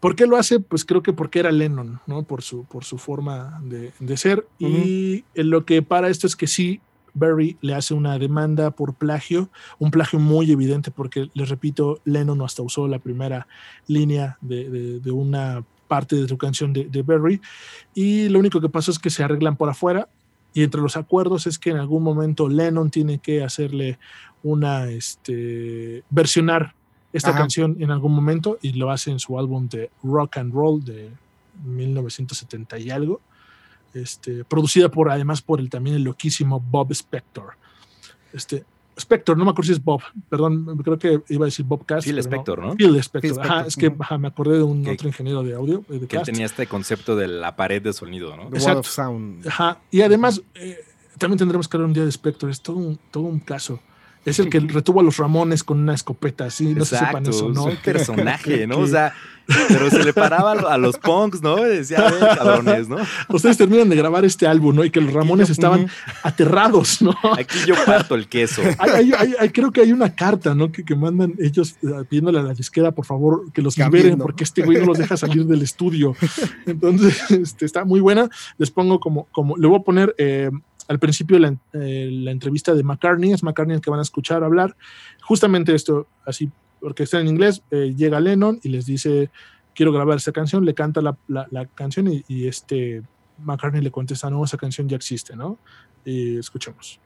¿Por qué lo hace? Pues creo que porque era Lennon, ¿no? Por su, por su forma de, de ser. Y lo que para esto es que sí, Berry le hace una demanda por plagio, un plagio muy evidente porque, les repito, Lennon hasta usó la primera línea de, de- de una parte de su canción de, de Berry y lo único que pasó es que se arreglan por afuera y entre los acuerdos es que en algún momento Lennon tiene que hacerle una, este, versionar esta Ajá. canción en algún momento y lo hace en su álbum de rock and roll de 1970 y algo, este, producida por además por el también el loquísimo Bob Spector. Este, Spector, no me acuerdo si es Bob, perdón, creo que iba a decir Bob Cast. Phil Spector, ¿no? Phil Spector, Phil ajá, Spector, es que ajá, me acordé de un Que- otro ingeniero de audio, de Que tenía este concepto de la pared de sonido, ¿no? The Wall Exacto. of Sound. Ajá, y además eh, también tendremos que hablar un día de Spector, es todo un, todo un caso. Es el que retuvo a los Ramones con una escopeta, así, no se sepan eso, ¿no? es un personaje, ¿no? O sea, pero se le paraba a lo- a los punks, ¿no? Decía, a ver, cabrones, ¿no? Ustedes terminan de grabar este álbum, ¿no? Y que los Ramones estaban aterrados, ¿no? Aquí yo parto el queso. Hay, hay- hay- hay- creo que hay una carta, ¿no? Que, que mandan ellos eh, pidiéndole a la disquera, por favor, que los Cambien, liberen, porque este güey no los deja salir del estudio. Entonces, este, está muy buena. Les pongo como, como le voy a poner eh, al principio la, eh, la entrevista de McCartney, es McCartney el que van a escuchar hablar. Justamente esto, así, porque está en inglés, eh, llega Lennon y les dice, quiero grabar esta canción, le canta la, la- la canción y, y este McCartney le contesta, no, esa canción ya existe, ¿no? Y escuchemos.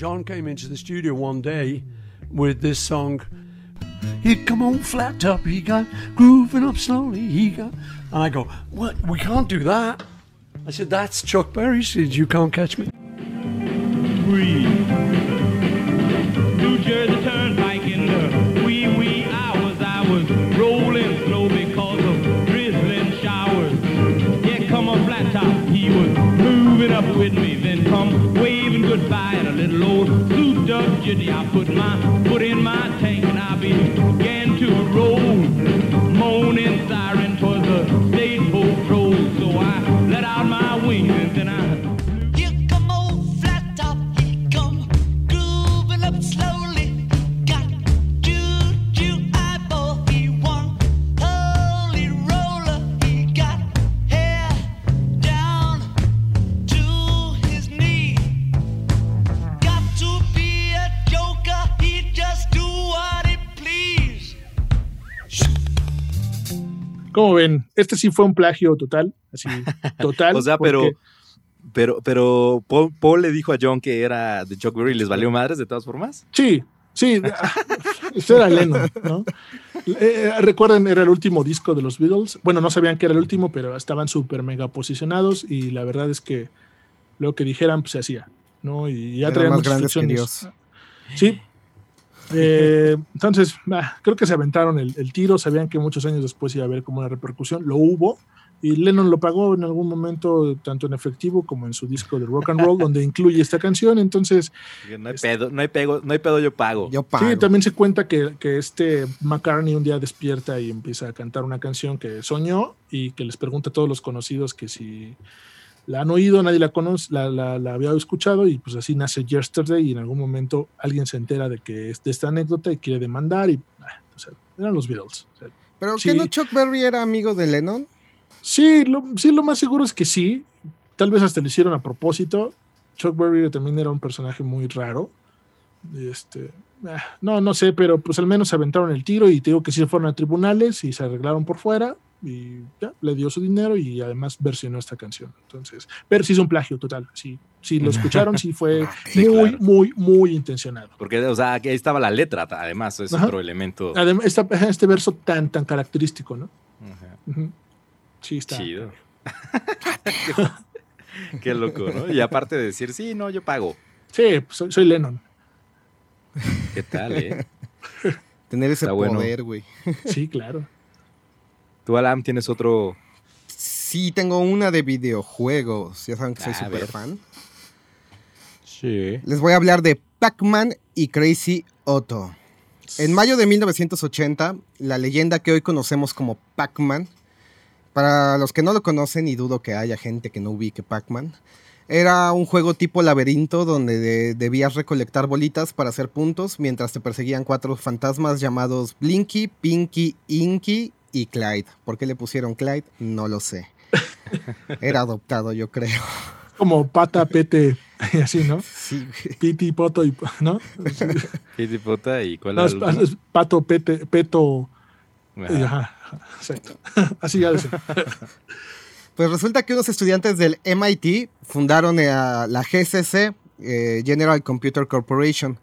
John came into the studio one day with this song. He'd come on flat top, he got grooving up slowly, he got. And I go, What? We can't do that. I said, That's Chuck Berry. He said, You can't catch me. New Jersey old blue dove jitney. I put my foot in my ¿Cómo ven? Este sí fue un plagio total, así, total. O sea, pero, porque- pero, pero Paul, Paul le dijo a John que era de Chuck Berry y les valió madres de todas formas. Sí, sí, eso era Lennon, ¿no? Eh, recuerden, era el último disco de los Beatles. Bueno, no sabían que era el último, pero estaban súper mega posicionados y la verdad es que lo que dijeran pues, se hacía, ¿no? Y ya traían más muchas grandes que instrucciones. Sí. Eh, entonces, creo que se aventaron el, el tiro, sabían que muchos años después iba a haber como una repercusión, lo hubo, y Lennon lo pagó en algún momento, tanto en efectivo como en su disco de rock and roll, donde incluye esta canción, entonces No hay pedo, no hay, pego, no hay pedo, yo pago. Yo pago. Sí, también se cuenta que, que este McCartney un día despierta y empieza a cantar una canción que soñó y que les pregunta a todos los conocidos que si la han oído, nadie la conoce, la, la- la había escuchado y pues así nace Yesterday y en algún momento alguien se entera de que es de esta anécdota y quiere demandar y ah, o sea, eran los Beatles. O sea, Pero Sí. ¿qué no Chuck Berry era amigo de Lennon? sí, lo, sí, lo más seguro es que sí. Tal vez hasta lo hicieron a propósito. Chuck Berry también era un personaje muy raro. Este, ah, no, no sé, pero pues al menos se aventaron el tiro y te digo que sí fueron a tribunales y se arreglaron por fuera y ya, le dio su dinero y además versionó esta canción. Entonces, pero sí es un plagio total. Sí, sí lo escucharon, sí fue Sí, muy, claro. muy, muy intencionado. Porque, o sea, que ahí estaba la letra, además, es Ajá. otro elemento. Además, esta- este verso tan, tan característico, ¿no? Ajá. Sí, está. Chido. Qué loco, ¿no? Y aparte de decir, sí, no, yo pago. Sí, soy, soy Lennon. ¿Qué tal, eh? Tener ese Está bueno. poder, güey. Sí, claro. Tú, Alam, tienes otro. Sí, tengo una de videojuegos. Ya saben que soy súper fan. Sí. Les voy a hablar de Pac-Man y Crazy Otto. En mayo de 1980, la leyenda que hoy conocemos como Pac-Man, para los que no lo conocen y dudo que haya gente que no ubique Pac-Man, era un juego tipo laberinto donde de- debías recolectar bolitas para hacer puntos mientras te perseguían cuatro fantasmas llamados Blinky, Pinky, Inky y Clyde. ¿Por qué le pusieron Clyde? No lo sé. Era adoptado, yo creo. Como pata, pete, y así, ¿no? Sí. Piti, poto, y, ¿no? Piti Pota y cuál No, era es, pato, pete, peto. Ajá. exacto. Así ya decía. Pues resulta que unos estudiantes del MIT fundaron la GCC, eh, General Computer Corporation.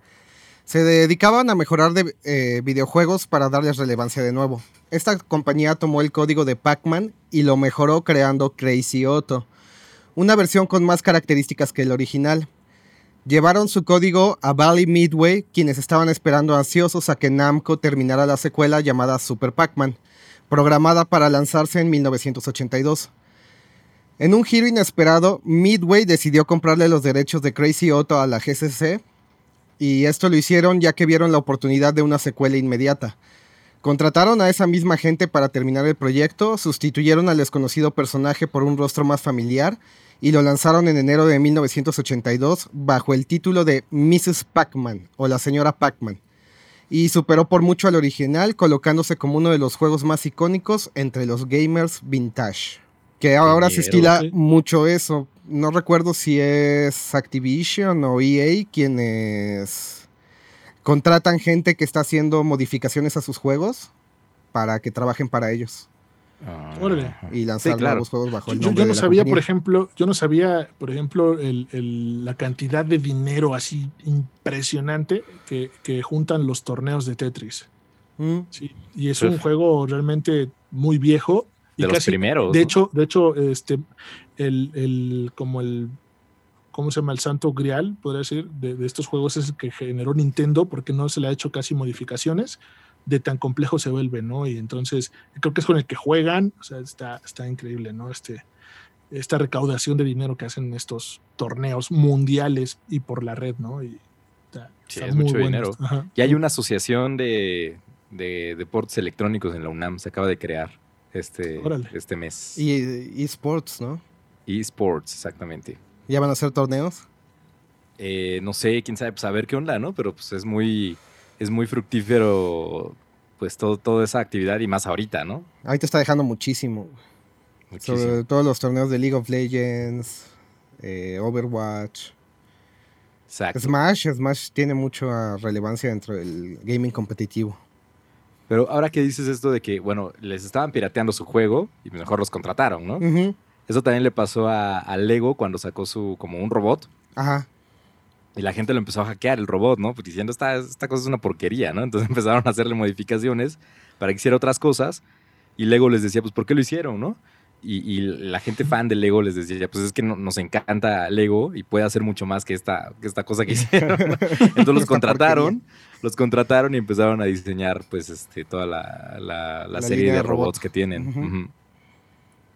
Se dedicaban a mejorar de, eh, videojuegos para darles relevancia de nuevo. Esta compañía tomó el código de Pac-Man y lo mejoró creando Crazy Otto, una versión con más características que el original. Llevaron su código a Valley Midway, quienes estaban esperando ansiosos a que Namco terminara la secuela llamada Super Pac-Man, programada para lanzarse en 1982. En un giro inesperado, Midway decidió comprarle los derechos de Crazy Otto a la GCC, y esto lo hicieron ya que vieron la oportunidad de una secuela inmediata. Contrataron a esa misma gente para terminar el proyecto, sustituyeron al desconocido personaje por un rostro más familiar y lo lanzaron en enero de 1982 bajo el título de Mrs. Pac-Man o la señora Pac-Man. Y superó por mucho al original, colocándose como uno de los juegos más icónicos entre los gamers vintage. Que ahora se estila sí. mucho eso. No recuerdo si es Activision o EA quienes contratan gente que está haciendo modificaciones a sus juegos para que trabajen para ellos Ah, y lanzar Sí, claro. nuevos juegos bajo el Yo, nombre yo no de la sabía, por ejemplo, yo no sabía, por ejemplo, el- el- la cantidad de dinero así impresionante que, que juntan los torneos de Tetris. Mm. Sí, y es un Uf. juego realmente muy viejo. Y De los primeros. De ¿no? hecho, de hecho, este, el, el- como el, ¿cómo se llama? El santo grial, podría decir, de, de estos juegos es el que generó Nintendo porque no se le ha hecho casi modificaciones de tan complejo se vuelve, ¿no? Y entonces creo que es con el que juegan, o sea, está, está increíble, ¿no? Este, esta recaudación de dinero que hacen estos torneos mundiales y por la red, ¿no? Y está, Sí, está es muy mucho bueno dinero. Ajá. Y hay una asociación de, de deportes electrónicos en la UNAM, se acaba de crear este, Órale. este mes. Y esports, ¿no? eSports, exactamente. Ya van a hacer torneos. Eh, no sé, quién sabe, pues a ver qué onda, ¿no? Pero pues es muy, es muy fructífero, pues todo, toda esa actividad y más ahorita, ¿no? Te está dejando muchísimo. Muchísimo. Sobre todos los torneos de League of Legends, eh, Overwatch, Exacto. Smash. Smash tiene mucha relevancia dentro del gaming competitivo. Pero ahora que dices esto de que, bueno, les estaban pirateando su juego y mejor los contrataron, ¿no? Ujú. Eso también le pasó a, a Lego cuando sacó su como un robot Ajá. y la gente lo empezó a hackear el robot, ¿no? Pues diciendo esta, esta cosa es una porquería, ¿no? Entonces empezaron a hacerle modificaciones para que hiciera otras cosas y Lego les decía, pues ¿por qué lo hicieron, no? Y, y la gente fan de Lego les decía, pues es que no- nos encanta Lego y puede hacer mucho más que esta, que esta cosa que hicieron. Entonces los contrataron, los contrataron y empezaron a diseñar pues este, toda la, la- la La serie de robots que tienen. Ujú.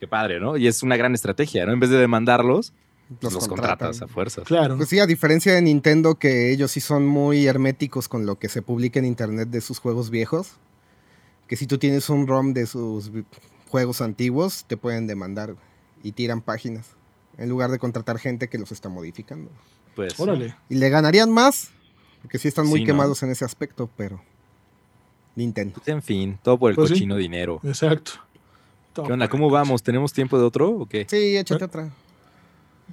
Qué padre, ¿no? Y es una gran estrategia, ¿no? En vez de demandarlos, Los contratas a fuerzas. Claro. Pues sí, a diferencia de Nintendo, que ellos sí son muy herméticos con lo que se publica en internet de sus juegos viejos. Que si tú tienes un ROM de sus juegos antiguos, te pueden demandar güey, y tiran páginas. En lugar de contratar gente que los está modificando. Pues, Órale. Y le ganarían más, porque sí están muy Sí, ¿no? quemados en ese aspecto, pero. Nintendo. Pues, en fin, todo por el Pues sí. cochino dinero. Exacto. ¿Qué onda? ¿Cómo vamos? ¿Tenemos tiempo de otro o qué? Sí, échate otra.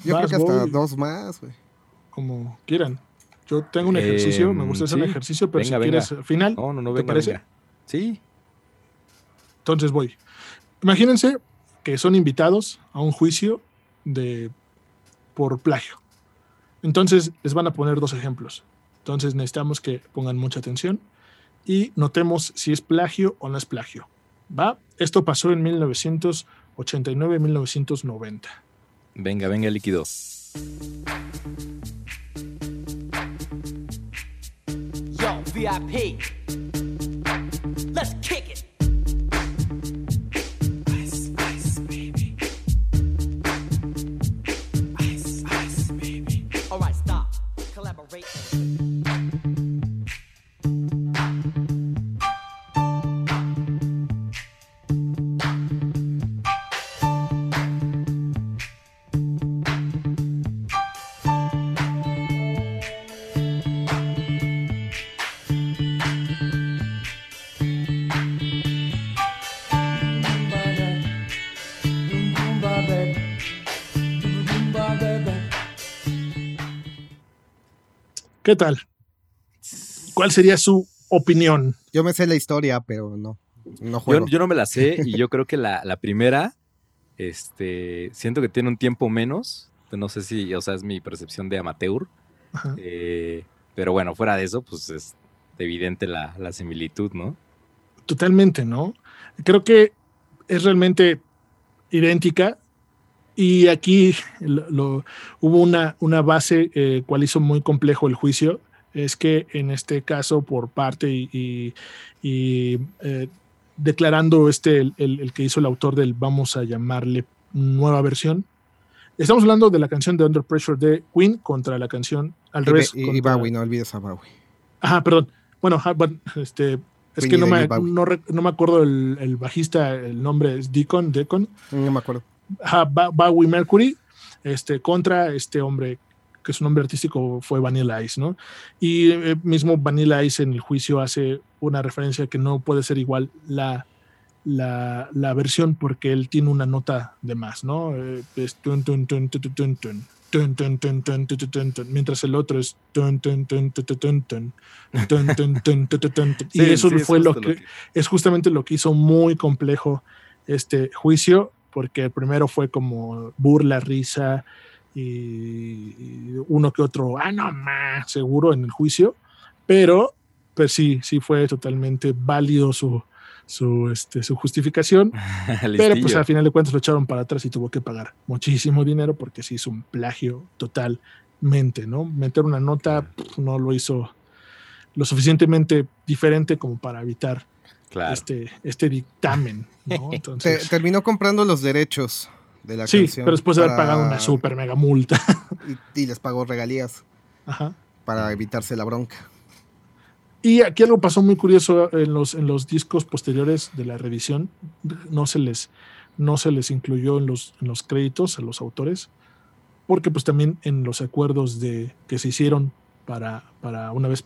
Yo Vas, creo que hasta voy. dos más, güey. Como quieran. Yo tengo un Eh, ejercicio, me gusta hacer un ejercicio, pero Venga, si venga. quieres al final, No, no, no, ¿te venga, parece? venga. Sí, Entonces voy. Imagínense que son invitados a un juicio de por plagio. Entonces les van a poner dos ejemplos. Entonces necesitamos que pongan mucha atención y notemos si es plagio o no es plagio. ¿Va? Esto pasó en 1989-1990. venga, venga, líquido. Yo, VIP. Let's kick it. ¿Qué tal? ¿Cuál sería su opinión? Yo me sé la historia, pero no. No Yo, juego. yo no me la sé y yo creo que la, la primera, este, siento que tiene un tiempo menos. No sé si, o sea, es mi percepción de amateur. Eh, pero bueno, fuera de eso, pues es evidente la, la similitud, ¿no? Totalmente, ¿no? Creo que es realmente idéntica. Y aquí lo- lo- hubo una, una base eh, cual hizo muy complejo el juicio. Es que en este caso, por parte y, y- y, eh, declarando este, el, el- el que hizo el autor del, vamos a llamarle nueva versión. Estamos hablando de la canción de Under Pressure de Queen contra la canción al Y, revés. y- contra- Bowie, no olvides a Bowie. Ajá, perdón. Bueno, este, es Queen que no me, no me acuerdo el, el bajista, el nombre es Deacon, Deacon, No me acuerdo. Bowie Mercury este, contra este hombre que su nombre artístico fue Vanilla Ice, ¿no? Y eh, mismo Vanilla Ice en el juicio hace una referencia que no puede ser igual la, la, la versión porque él tiene una nota de más, ¿no? Es mientras el otro es y eso fue lo que es justamente lo que hizo muy complejo este juicio porque el primero fue como burla, risa y, uno que otro, ah, no más, seguro en el juicio, pero pues sí, sí fue totalmente válido su, su, este, su justificación, pero pues al final de cuentas lo echaron para atrás y tuvo que pagar muchísimo dinero porque sí hizo un plagio totalmente, ¿no? Meter una nota no lo hizo lo suficientemente diferente como para evitar Claro. este, este dictamen, ¿no? Te- terminó comprando los derechos de la sí, canción. pero después de haber pagado una super mega multa. Y, y les pagó regalías Ajá. para evitarse la bronca. Y aquí algo pasó muy curioso en los, en los discos posteriores de la revisión. No se les, no se les incluyó en los, en los créditos a los autores, porque pues también en los acuerdos de, que se hicieron para, para una vez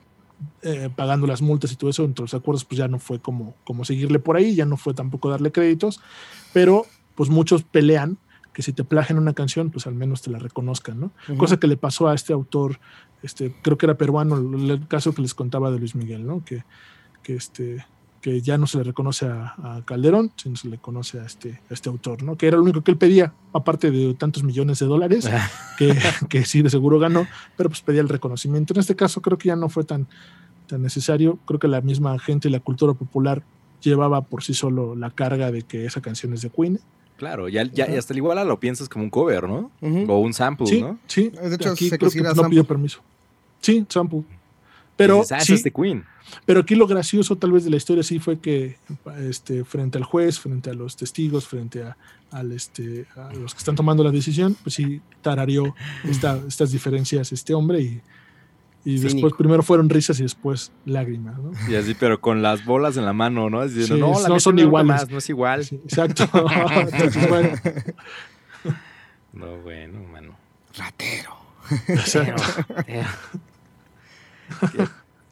eh, pagando las multas y todo eso, entre los acuerdos pues ya no fue como, como seguirle por ahí, ya no fue tampoco darle créditos, pero pues muchos pelean que si te plagian una canción, pues al menos te la reconozcan, ¿no? Cosa que le pasó a este autor, este, creo que era peruano, el, el caso que les contaba de Luis Miguel, ¿no? Que, que este, que ya no se le reconoce a, a Calderón, sino se le conoce a este, a este autor, ¿no? Que era lo único que él pedía, aparte de tantos millones de dólares, que, que sí de seguro ganó, pero pues pedía el reconocimiento. En este caso creo que ya no fue tan, tan necesario, creo que la misma gente y la cultura popular llevaba por sí solo la carga de que esa canción es de Queen. Claro, ya, ya, y hasta igual lo piensas como un cover, ¿no? O un sample, Sí, ¿no? sí. De hecho, aquí se creo que no pidió permiso. Sí, sample. Pero, Dices, ah, sí, esa es de Queen. pero aquí lo gracioso tal vez de la historia sí fue que este, frente al juez, frente a los testigos, frente a, al, este, a los que están tomando la decisión, pues sí tarareó esta- estas diferencias este hombre y, y después Cínico. primero fueron risas y después lágrimas. ¿no? Y así, pero con las bolas en la mano, ¿no? Diciendo, Sí, no, la no son iguales. más, no es igual. Sí, exacto. Entonces, bueno, No, bueno, mano. Ratero. exacto.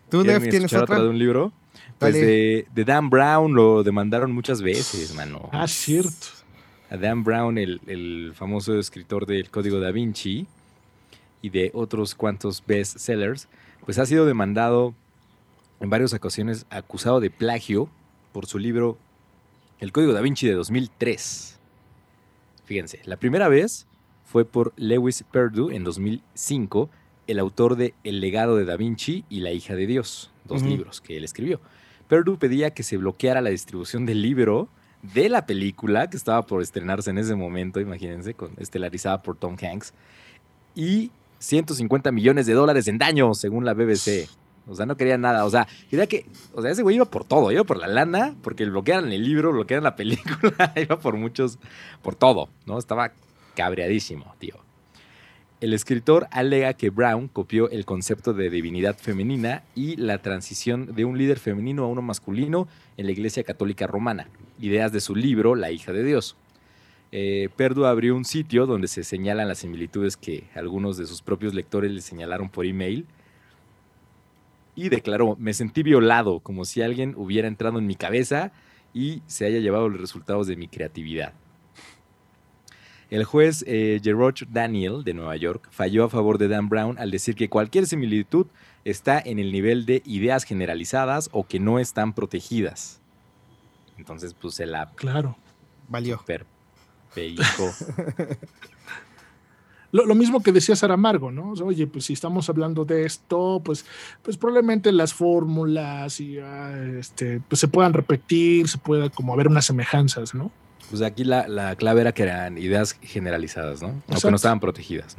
¿Tú, ¿Quieren Nef, tienes otra? otra de un libro? Pues de, de Dan Brown lo demandaron muchas veces, mano. Ah, cierto. A Dan Brown, el, el famoso escritor del Código da Vinci y de otros cuantos bestsellers, pues ha sido demandado en varias ocasiones acusado de plagio por su libro El Código da Vinci de 2003. Fíjense, la primera vez fue por Lewis Perdue en 2005, el autor de El legado de Da Vinci y La hija de Dios, dos libros que él escribió. Perdue pedía que se bloqueara la distribución del libro de la película que estaba por estrenarse en ese momento, imagínense, con, estelarizada por Tom Hanks, y 150 millones de dólares en daño, según la BBC. O sea, no quería nada. O sea, quería que. O sea, ese güey iba por todo. Iba por la lana, porque bloquearan el libro, bloquearan la película. iba por muchos. Por todo, ¿no? Estaba cabreadísimo, tío. El escritor alega que Brown copió el concepto de divinidad femenina y la transición de un líder femenino a uno masculino en la Iglesia Católica Romana, ideas de su libro La hija de Dios. Eh, abrió un sitio donde se señalan las similitudes que algunos de sus propios lectores le señalaron por email y declaró, me sentí violado, como si alguien hubiera entrado en mi cabeza y se haya llevado los resultados de mi creatividad. El juez eh, Daniel de Nueva York falló a favor de Dan Brown al decir que cualquier similitud está en el nivel de ideas generalizadas o que no están protegidas. Entonces, pues se la Claro. Valió. super pellizcó. Lo, lo mismo que decía Saramargo, ¿no? O sea, oye, pues si estamos hablando de esto, pues, pues probablemente las fórmulas y ah, este, pues se puedan repetir, se pueda como haber unas semejanzas, ¿no? Pues aquí la, la clave era que eran ideas generalizadas, ¿no? O que Exacto. no estaban protegidas.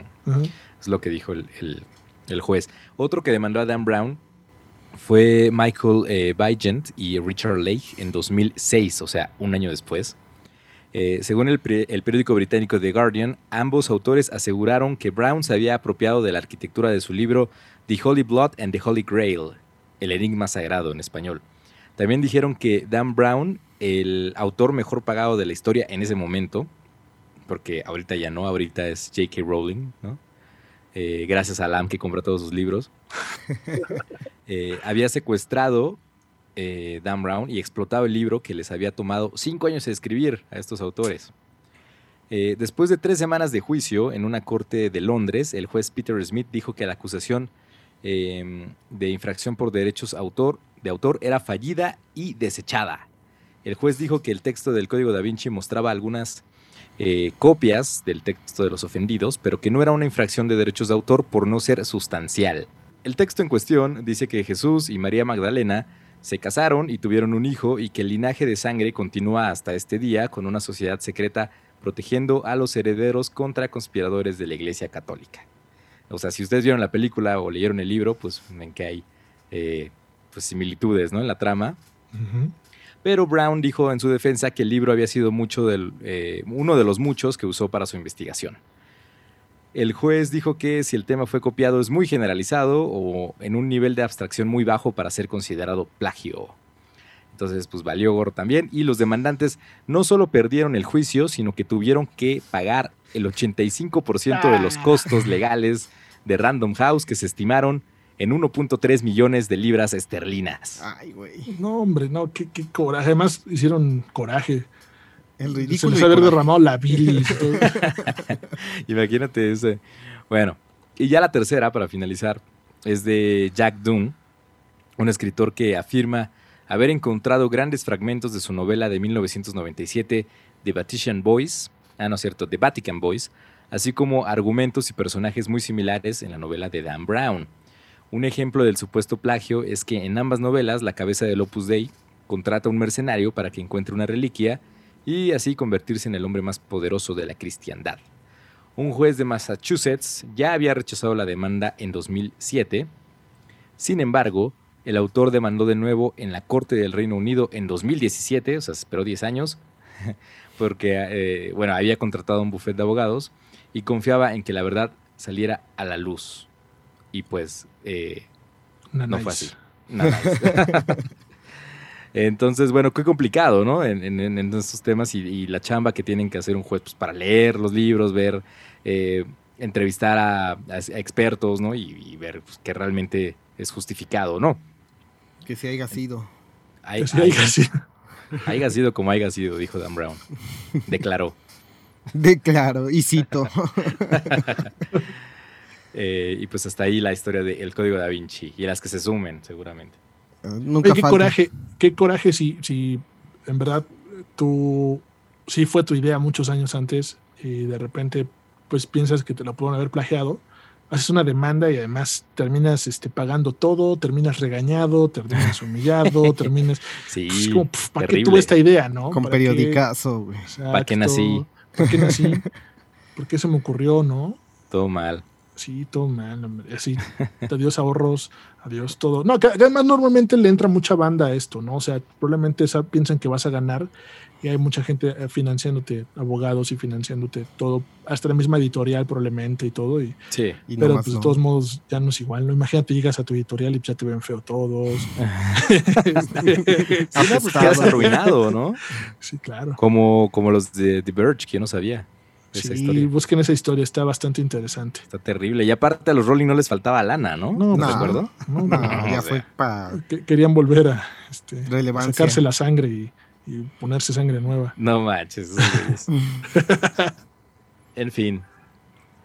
Es lo que dijo el, el- el juez. Otro que demandó a Dan Brown fue Michael eh, Vigent y Richard Lake en 2006, o sea, un año después. Eh, según el, el periódico británico The Guardian, ambos autores aseguraron que Brown se había apropiado de la arquitectura de su libro The Holy Blood and the Holy Grail, el enigma sagrado en español. También dijeron que Dan Brown, el autor mejor pagado de la historia en ese momento, porque ahorita ya no, ahorita es J.K. Rowling, ¿no? Eh, gracias a Lam que compra todos sus libros, eh, había secuestrado eh, Dan Brown y explotado el libro que les había tomado cinco años de escribir a estos autores. Después de tres semanas de juicio en una corte de Londres, el juez Peter Smith dijo que la acusación de infracción por derechos autor, de autor era fallida y desechada. El juez dijo que el texto del Código da Vinci mostraba algunas eh, copias del texto de los ofendidos, pero que no era una infracción de derechos de autor por no ser sustancial. El texto en cuestión dice que Jesús y María Magdalena se casaron y tuvieron un hijo y que el linaje de sangre continúa hasta este día con una sociedad secreta protegiendo a los herederos contra conspiradores de la Iglesia Católica. O sea, si ustedes vieron la película o leyeron el libro, pues ven que hay eh, pues, similitudes ¿no? en la trama. Ujú. Pero Brown dijo en su defensa que el libro había sido mucho del, eh, uno de los muchos que usó para su investigación. El juez dijo que si el tema fue copiado es muy generalizado o en un nivel de abstracción muy bajo para ser considerado plagio. Entonces, pues valió gorro también. Y los demandantes no solo perdieron el juicio, sino que tuvieron que pagar el 85% de los costos legales de Random House que se estimaron en 1.3 millones de libras esterlinas. Ay, güey. No, hombre, no, qué, qué coraje. Además, hicieron coraje. El Se ridículo. les y haber coraje. derramado la bilis. Imagínate ese. Bueno, y ya la tercera, para finalizar, es de Jack Doon, un escritor que afirma haber encontrado grandes fragmentos de su novela de 1997, The Vatican Boys, ah, no es cierto, The Vatican Boys, así como argumentos y personajes muy similares en la novela de Dan Brown. Un ejemplo del supuesto plagio es que en ambas novelas la cabeza del Opus Dei contrata a un mercenario para que encuentre una reliquia y así convertirse en el hombre más poderoso de la cristiandad. Un juez de Massachusetts ya había rechazado la demanda en 2007. Sin embargo, el autor demandó de nuevo en la Corte del Reino Unido en 2017, o sea, esperó 10 años, porque eh, bueno, había contratado un bufete de abogados y confiaba en que la verdad saliera a la luz. Y pues eh, no nice. fue así. No, nice. Entonces, bueno, qué complicado, ¿no? En, en- en- en estos temas y, y la chamba que tienen que hacer un juez pues, para leer los libros, ver, eh, entrevistar a, a- a expertos, ¿no? Y, y ver pues, que realmente es justificado, ¿no? Que si haya sido. Hay, Que sí, haya sido. haya sido como haya sido, dijo Dan Brown. Declaró. De claro, y cito. Eh, y pues hasta ahí la historia del Código da Vinci y las que se sumen, seguramente. Nunca Oye, qué falta. coraje, qué coraje si, si en verdad tú sí fue tu idea muchos años antes y de repente pues piensas que te lo pueden haber plagiado, haces una demanda y además terminas este, pagando todo, terminas regañado, terminas humillado, terminas... Sí, pues, como, pf, ¿para qué tuve esta idea, no? Con periodicazo, güey. ¿Para qué nací? ¿Para qué nací? ¿Por qué se me ocurrió, no? Todo mal. Sí, todo mal, hombre. Así, adiós ahorros, adiós todo. No, que además normalmente le entra mucha banda a esto, ¿no? O sea, probablemente esa- piensan que vas a ganar y hay mucha gente eh, financiándote, abogados y financiándote todo, hasta la misma editorial probablemente y todo. Y, Sí. Y pero pues, no. de todos modos ya no es igual, ¿no? Imagínate, llegas a tu editorial y ya te ven feo todos. Este, Sí, no, pues quedas arruinado, ¿no? sí, claro. Como, como los de The Verge, que yo no sabía esa Sí, historia. busquen esa historia, está bastante interesante. Está terrible. Y aparte a los Rolling no les faltaba lana, ¿no? No, No. ¿De acuerdo? No, No, no, ya fue para que- querían volver a este, sacarse la sangre y, y ponerse sangre nueva. No manches. en fin.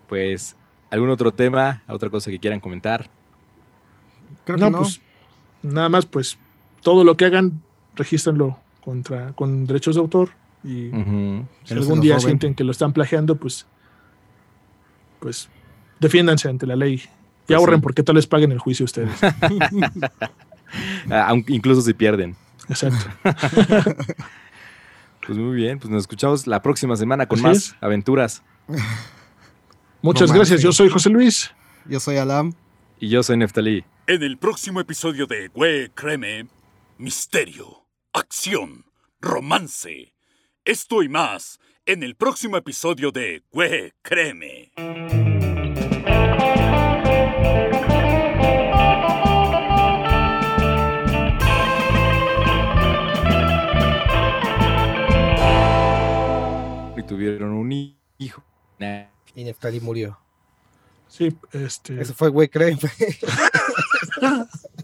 Pues, ¿algún otro tema? ¿Otra cosa que quieran comentar? Creo no, que no. pues nada más, pues todo lo que hagan, regístrenlo contra, con derechos de autor y si algún día roben. sienten que lo están plagiando, pues, pues defiéndanse ante la ley y Pues ahorren sí. porque tal vez paguen el juicio ustedes. Ah, aunque incluso si pierden. Exacto. Pues muy bien, pues nos escuchamos la próxima semana con Así más es. aventuras. Muchas No gracias. Yo soy José Luis. Yo soy Alam. Y yo soy Neftalí. En el próximo episodio de Güey, créeme, misterio, acción, romance. Esto y más en el próximo episodio de Güey, créeme. Y tuvieron un hijo. Nah. Y Neftali murió. Sí, este. Eso fue, güey, créeme.